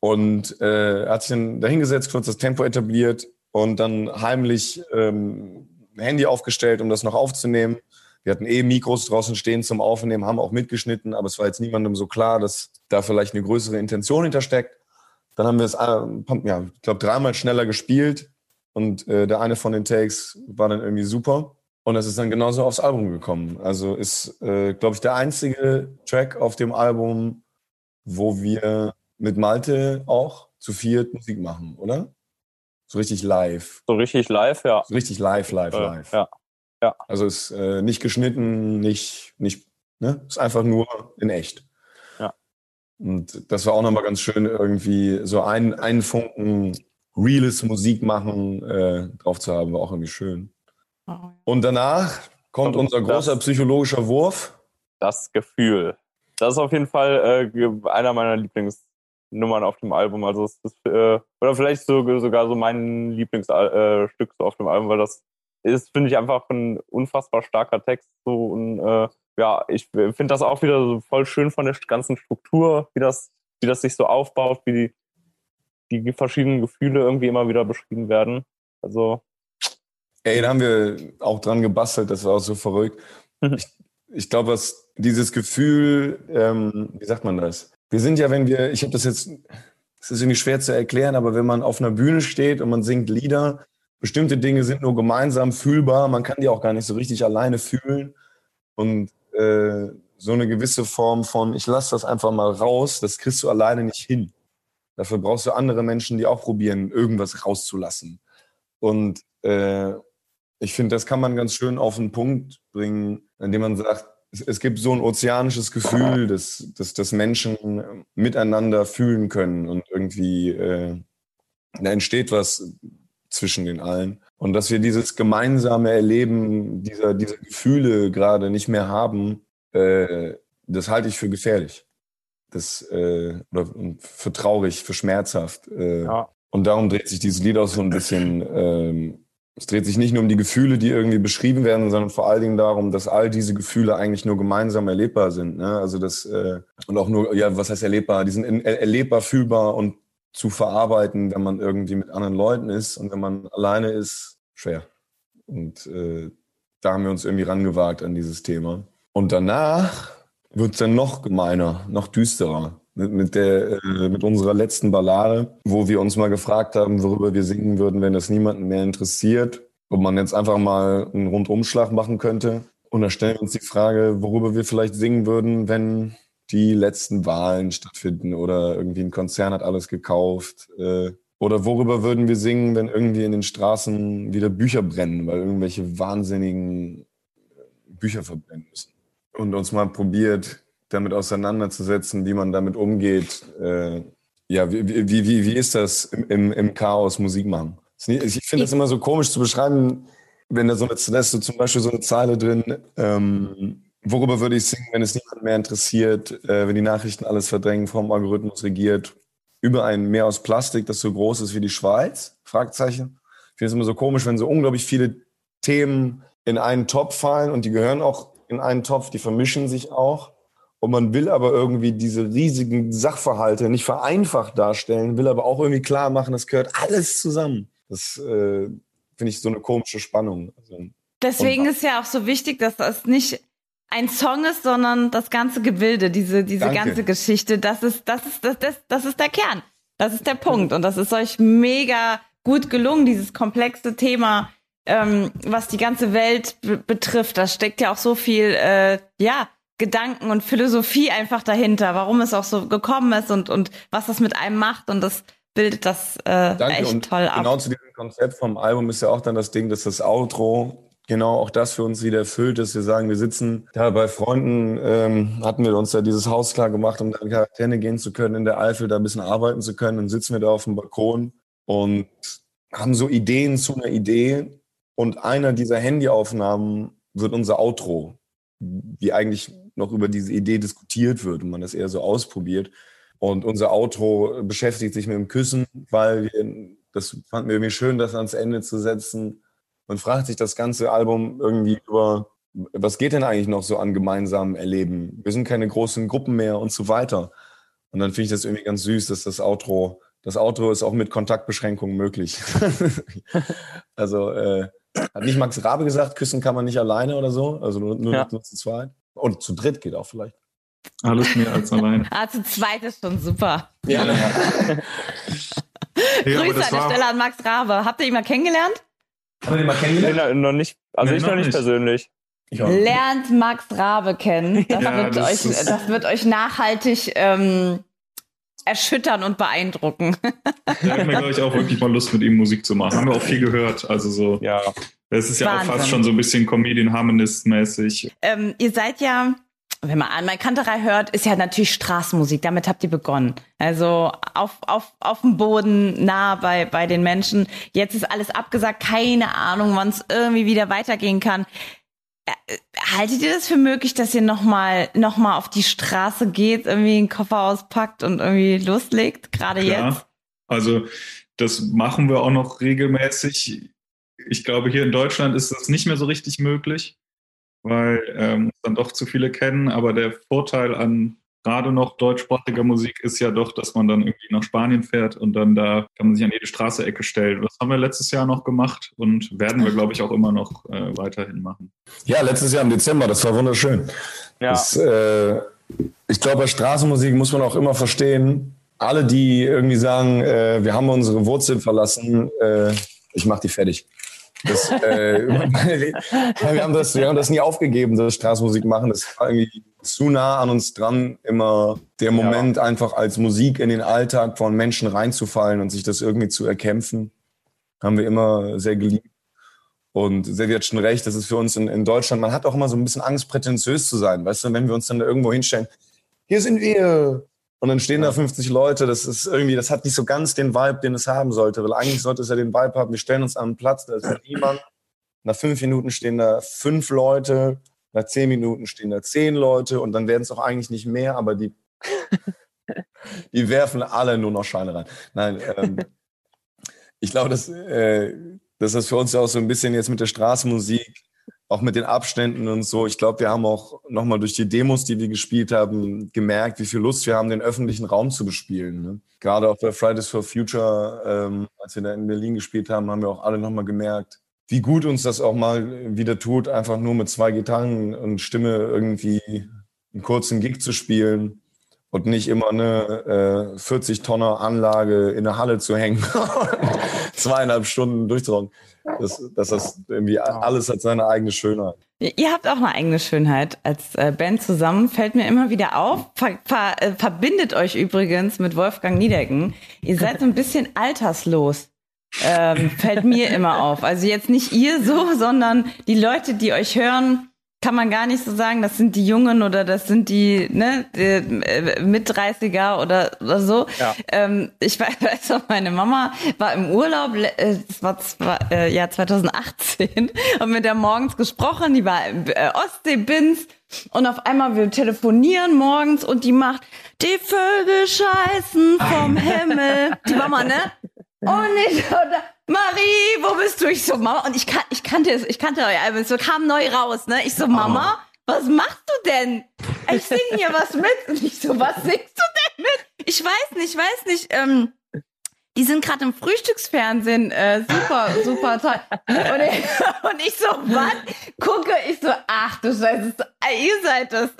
Und äh, hat sich dann dahingesetzt, kurz das Tempo etabliert und dann heimlich ähm, Handy aufgestellt, um das noch aufzunehmen. Wir hatten eh Mikros draußen stehen zum Aufnehmen, haben auch mitgeschnitten, aber es war jetzt niemandem so klar, dass da vielleicht eine größere Intention hintersteckt. Dann haben wir es, äh, ja, ich glaube, dreimal schneller gespielt und äh, der eine von den Takes war dann irgendwie super. Und das ist dann genauso aufs Album gekommen. Also ist, äh, glaube ich, der einzige Track auf dem Album, wo wir mit Malte auch zu viert Musik machen, oder? So richtig live. So richtig live, ja. So richtig live, live, Äh, live. Ja. Ja. Also ist äh, nicht geschnitten, nicht, nicht, ne? Ist einfach nur in echt. Ja. Und das war auch nochmal ganz schön, irgendwie so einen, einen Funken reales Musik machen äh, drauf zu haben, war auch irgendwie schön. Und danach kommt unser das- großer psychologischer Wurf. Das Gefühl. Das ist auf jeden Fall äh, einer meiner Lieblingsnummern auf dem Album. Also es ist, äh, oder vielleicht so, sogar so mein Lieblingsstück äh, so auf dem Album, weil das ist, finde ich, einfach ein unfassbar starker Text. So und äh, ja, ich finde das auch wieder so voll schön von der ganzen Struktur, wie das, wie das sich so aufbaut, wie die, die verschiedenen Gefühle irgendwie immer wieder beschrieben werden. Also Ey, da haben wir auch dran gebastelt, das war auch so verrückt. Mhm. Ich, ich glaube, was dieses Gefühl, ähm, wie sagt man das? Wir sind ja, wenn wir, ich habe das jetzt, es ist irgendwie schwer zu erklären, aber wenn man auf einer Bühne steht und man singt Lieder, bestimmte Dinge sind nur gemeinsam fühlbar, man kann die auch gar nicht so richtig alleine fühlen. Und äh, so eine gewisse Form von, ich lasse das einfach mal raus, das kriegst du alleine nicht hin. Dafür brauchst du andere Menschen, die auch probieren, irgendwas rauszulassen. Und äh, ich finde, das kann man ganz schön auf den Punkt bringen, indem man sagt, es, es gibt so ein ozeanisches Gefühl, dass, dass, dass Menschen miteinander fühlen können und irgendwie äh, da entsteht was zwischen den allen. Und dass wir dieses gemeinsame Erleben dieser, dieser Gefühle gerade nicht mehr haben, äh, das halte ich für gefährlich. Das, äh, oder für traurig, für schmerzhaft. Äh, Ja. Und darum dreht sich dieses Lied auch so ein bisschen. Ähm, es dreht sich nicht nur um die Gefühle, die irgendwie beschrieben werden, sondern vor allen Dingen darum, dass all diese Gefühle eigentlich nur gemeinsam erlebbar sind. Ne? Also das äh, und auch nur, ja, was heißt erlebbar? Die sind in, er- erlebbar, fühlbar und zu verarbeiten, wenn man irgendwie mit anderen Leuten ist und wenn man alleine ist, schwer. Und äh, da haben wir uns irgendwie rangewagt an dieses Thema. Und danach wird's dann noch gemeiner, noch düsterer. Mit, mit, der, äh, mit unserer letzten Ballade, wo wir uns mal gefragt haben, worüber wir singen würden, wenn das niemanden mehr interessiert. Ob man jetzt einfach mal einen Rundumschlag machen könnte. Und da stellen wir uns die Frage, worüber wir vielleicht singen würden, wenn die letzten Wahlen stattfinden oder irgendwie ein Konzern hat alles gekauft. Äh, oder worüber würden wir singen, wenn irgendwie in den Straßen wieder Bücher brennen, weil irgendwelche wahnsinnigen Bücher verbrennen müssen. Und uns mal probiert, damit auseinanderzusetzen, wie man damit umgeht. Äh, ja, wie, wie, wie, wie ist das im, im, Chaos Musik machen? Ich finde das immer so komisch zu beschreiben, wenn da so eine, da ist so zum Beispiel so eine Zeile drin, ähm, worüber würde ich singen, wenn es niemand mehr interessiert, äh, wenn die Nachrichten alles verdrängen, vom Algorithmus regiert, über ein Meer aus Plastik, das so groß ist wie die Schweiz? Fragezeichen. Ich finde es immer so komisch, wenn so unglaublich viele Themen in einen Topf fallen und die gehören auch in einen Topf, die vermischen sich auch. Und man will aber irgendwie diese riesigen Sachverhalte nicht vereinfacht darstellen, will aber auch irgendwie klar machen, das gehört alles zusammen. Das äh, finde ich so eine komische Spannung. Also, Deswegen ist ja auch so wichtig, dass das nicht ein Song ist, sondern das ganze Gebilde, diese, diese Danke. ganze Geschichte. Das ist, das ist, das, das, das ist der Kern. Das ist der Punkt. Und das ist euch mega gut gelungen, dieses komplexe Thema, ähm, was die ganze Welt be betrifft. Da steckt ja auch so viel, äh, ja, Gedanken und Philosophie einfach dahinter, warum es auch so gekommen ist und, und was das mit einem macht. Und das bildet das äh, Danke. echt und toll ab. genau zu diesem Konzept vom Album ist ja auch dann das Ding, dass das Outro genau auch das für uns wieder erfüllt, dass wir sagen, wir sitzen da bei Freunden, ähm, hatten wir uns ja dieses Haus klar gemacht, um da in Quarantäne gehen zu können, in der Eifel da ein bisschen arbeiten zu können. Dann sitzen wir da auf dem Balkon und haben so Ideen zu einer Idee. Und einer dieser Handyaufnahmen wird unser Outro, wie eigentlich noch über diese Idee diskutiert wird und man das eher so ausprobiert. Und unser Outro beschäftigt sich mit dem Küssen, weil wir, das fanden wir irgendwie schön, das ans Ende zu setzen. Man fragt sich das ganze Album irgendwie über, was geht denn eigentlich noch so an gemeinsamen Erleben? Wir sind keine großen Gruppen mehr und so weiter. Und dann finde ich das irgendwie ganz süß, dass das Outro, das Outro ist auch mit Kontaktbeschränkungen möglich. [laughs] also äh, hat nicht Max Rabe gesagt, küssen kann man nicht alleine oder so, also nur, nur, Ja. nur zu zweit. Und zu dritt geht auch vielleicht. Alles mehr als allein. [laughs] Ah, zu zweit ist schon super. Ja, Ja, Grüße an der Stelle an Max Rabe. Habt ihr ihn mal kennengelernt? Haben wir den mal Nee, kennengelernt? noch nicht, also Nee, ich noch noch nicht nicht. persönlich. Ich auch. Lernt Max Rabe kennen. Das, Ja, wird, das euch, das wird euch nachhaltig ähm, erschüttern und beeindrucken. Da haben wir, glaube ich, auch wirklich mal Lust, mit ihm Musik zu machen. Haben wir auch viel gehört. Also so. Ja. Das ist ja Wahnsinn. auch fast schon so ein bisschen Comedian Harmonist mäßig. ähm, ihr seid ja, wenn man an Kanterei hört, ist ja natürlich Straßenmusik. Damit habt ihr begonnen. Also auf, auf, auf dem Boden, nah bei, bei den Menschen. Jetzt ist alles abgesagt. Keine Ahnung, wann es irgendwie wieder weitergehen kann. Haltet ihr das für möglich, dass ihr nochmal noch mal auf die Straße geht, irgendwie einen Koffer auspackt und irgendwie loslegt? Gerade jetzt? Also das machen wir auch noch regelmäßig. Ich glaube, hier in Deutschland ist das nicht mehr so richtig möglich, weil ähm, dann doch zu viele kennen. Aber der Vorteil an gerade noch deutschsprachiger Musik ist ja doch, dass man dann irgendwie nach Spanien fährt und dann da kann man sich an jede Straße-Ecke stellen. Das haben wir letztes Jahr noch gemacht und werden wir, glaube ich, auch immer noch äh, weiterhin machen. Ja, letztes Jahr im Dezember, das war wunderschön. Ja. Das, äh, ich glaube, bei Straßenmusik muss man auch immer verstehen, alle, die irgendwie sagen, äh, wir haben unsere Wurzeln verlassen, äh, ich mach die fertig. Das, äh, [laughs] wir, haben das, wir haben das nie aufgegeben, das Straßenmusik machen. Das war irgendwie zu nah an uns dran, immer der Moment einfach als Musik in den Alltag von Menschen reinzufallen und sich das irgendwie zu erkämpfen, haben wir immer sehr geliebt. Und Sevi hat schon recht, das ist für uns in, in Deutschland, man hat auch immer so ein bisschen Angst, prätentiös zu sein. Weißt du, wenn wir uns dann da irgendwo hinstellen, hier sind wir. Und dann stehen da 50 Leute, das ist irgendwie, das hat nicht so ganz den Vibe, den es haben sollte, weil eigentlich sollte es ja den Vibe haben, wir stellen uns an einen Platz, da ist niemand. Nach fünf Minuten stehen da fünf Leute, nach zehn Minuten stehen da zehn Leute und dann werden es auch eigentlich nicht mehr, aber die, [laughs] die werfen alle nur noch Scheine rein. Nein, ähm, ich glaube, dass, äh, dass das für uns ja auch so ein bisschen jetzt mit der Straßenmusik, auch mit den Abständen und so, ich glaube, wir haben auch nochmal durch die Demos, die wir gespielt haben, gemerkt, wie viel Lust wir haben, den öffentlichen Raum zu bespielen. Ne? Gerade auch bei Fridays for Future, ähm, als wir da in Berlin gespielt haben, haben wir auch alle nochmal gemerkt, wie gut uns das auch mal wieder tut, einfach nur mit zwei Gitarren und Stimme irgendwie einen kurzen Gig zu spielen und nicht immer eine äh, 40 Tonner Anlage in der Halle zu hängen, [laughs] zweieinhalb Stunden durchzurocken. Das, dass das irgendwie alles hat seine eigene Schönheit. Ihr habt auch eine eigene Schönheit als äh, Band zusammen, fällt mir immer wieder auf. Ver ver äh, verbindet euch übrigens mit Wolfgang Niedecken. Ihr seid so ein bisschen alterslos. Ähm, fällt mir immer auf. Also jetzt nicht ihr so, sondern die Leute, die euch hören, kann man gar nicht so sagen, das sind die Jungen oder das sind die, ne, die, äh, Mit-30er oder, oder so. Ja. Ähm, ich weiß, noch, [laughs] meine Mama war im Urlaub, äh, das war zwar, äh, ja 2018, und mit der morgens gesprochen, die war im äh, Ostsee-Bins und auf einmal wir telefonieren morgens und die macht, die Vögel scheißen vom [laughs] Himmel. Die Mama, ne? Und ich so, da, Marie, wo bist du? Ich so, Mama, und ich, kan ich kannte es, ich kannte euer Album, es so kam neu raus, ne? Ich so, Mama, was machst du denn? Ich sing hier was mit. Und ich so, was singst du denn mit? Ich weiß nicht, ich weiß nicht, ähm, die sind gerade im Frühstücksfernsehen, äh, super, super toll. Und ich, [laughs] und ich so, was? Gucke, ich so, ach du Scheiße, ihr seid das.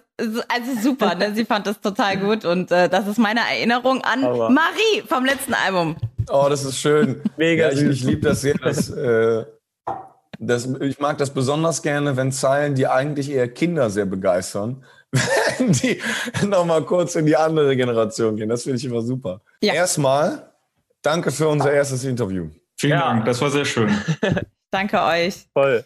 Also super, ne? Sie fand das total gut und äh, das ist meine Erinnerung an Aber- Marie vom letzten Album. Oh, das ist schön. Mega ja, ich, ich liebe das sehr. Dass, äh, das, ich mag das besonders gerne, wenn Zeilen, die eigentlich eher Kinder sehr begeistern, [laughs] wenn die nochmal kurz in die andere Generation gehen. Das finde ich immer super. Ja. Erstmal, danke für unser erstes Interview. Vielen Ja. Dank, das war sehr schön. [laughs] Danke euch. Voll.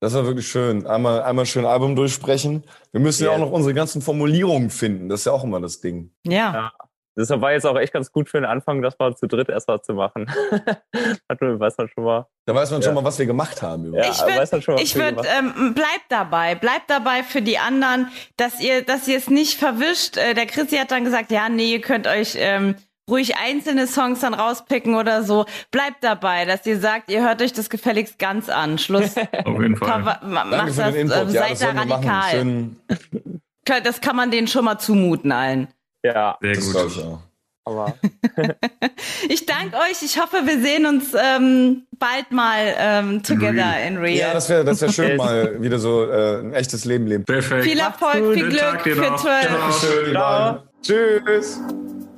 Das war wirklich schön. Einmal, einmal schön Album durchsprechen. Wir müssen ja Ja. auch noch unsere ganzen Formulierungen finden. Das ist ja auch immer das Ding. Ja. Ja. Deshalb war jetzt auch echt ganz gut für den Anfang, das mal zu dritt erstmal zu machen. [laughs] Hat man, weiß man schon mal. Da weiß man schon Ja. mal, was wir gemacht haben. Ja, ich würde, schon ich würd, ähm, bleibt dabei, bleibt dabei für die anderen, dass ihr, dass ihr es nicht verwischt. Äh, der Chrissy hat dann gesagt, ja, nee, ihr könnt euch ähm, ruhig einzelne Songs dann rauspicken oder so. Bleibt dabei, dass ihr sagt, ihr hört euch das gefälligst ganz an. Schluss. [laughs] Auf jeden Fall. Cover, macht für das, den Input. äh, Ja, seid das da radikal. Schön, Das kann man denen schon mal zumuten allen. Ja, Sehr das gut. ich auch. aber [laughs] Ich danke euch. Ich hoffe, wir sehen uns ähm, bald mal ähm, together in real. Ja, das wäre das wär schön, [laughs] mal wieder so äh, ein echtes Leben leben. Perfekt. viel Erfolg, viel Glück für noch. 12. Ciao. Schön, die Ciao. beiden. Tschüss.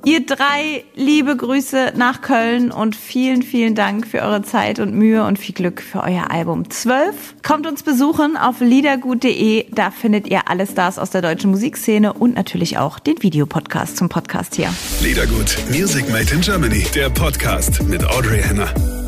Ihr drei liebe Grüße nach Köln und vielen, vielen Dank für eure Zeit und Mühe und viel Glück für euer Album 12. Kommt uns besuchen auf liedergut.de. Da findet ihr alle Stars aus der deutschen Musikszene und natürlich auch den Videopodcast zum Podcast hier. Liedergut, Music Made in Germany, der Podcast mit Audrey Henner.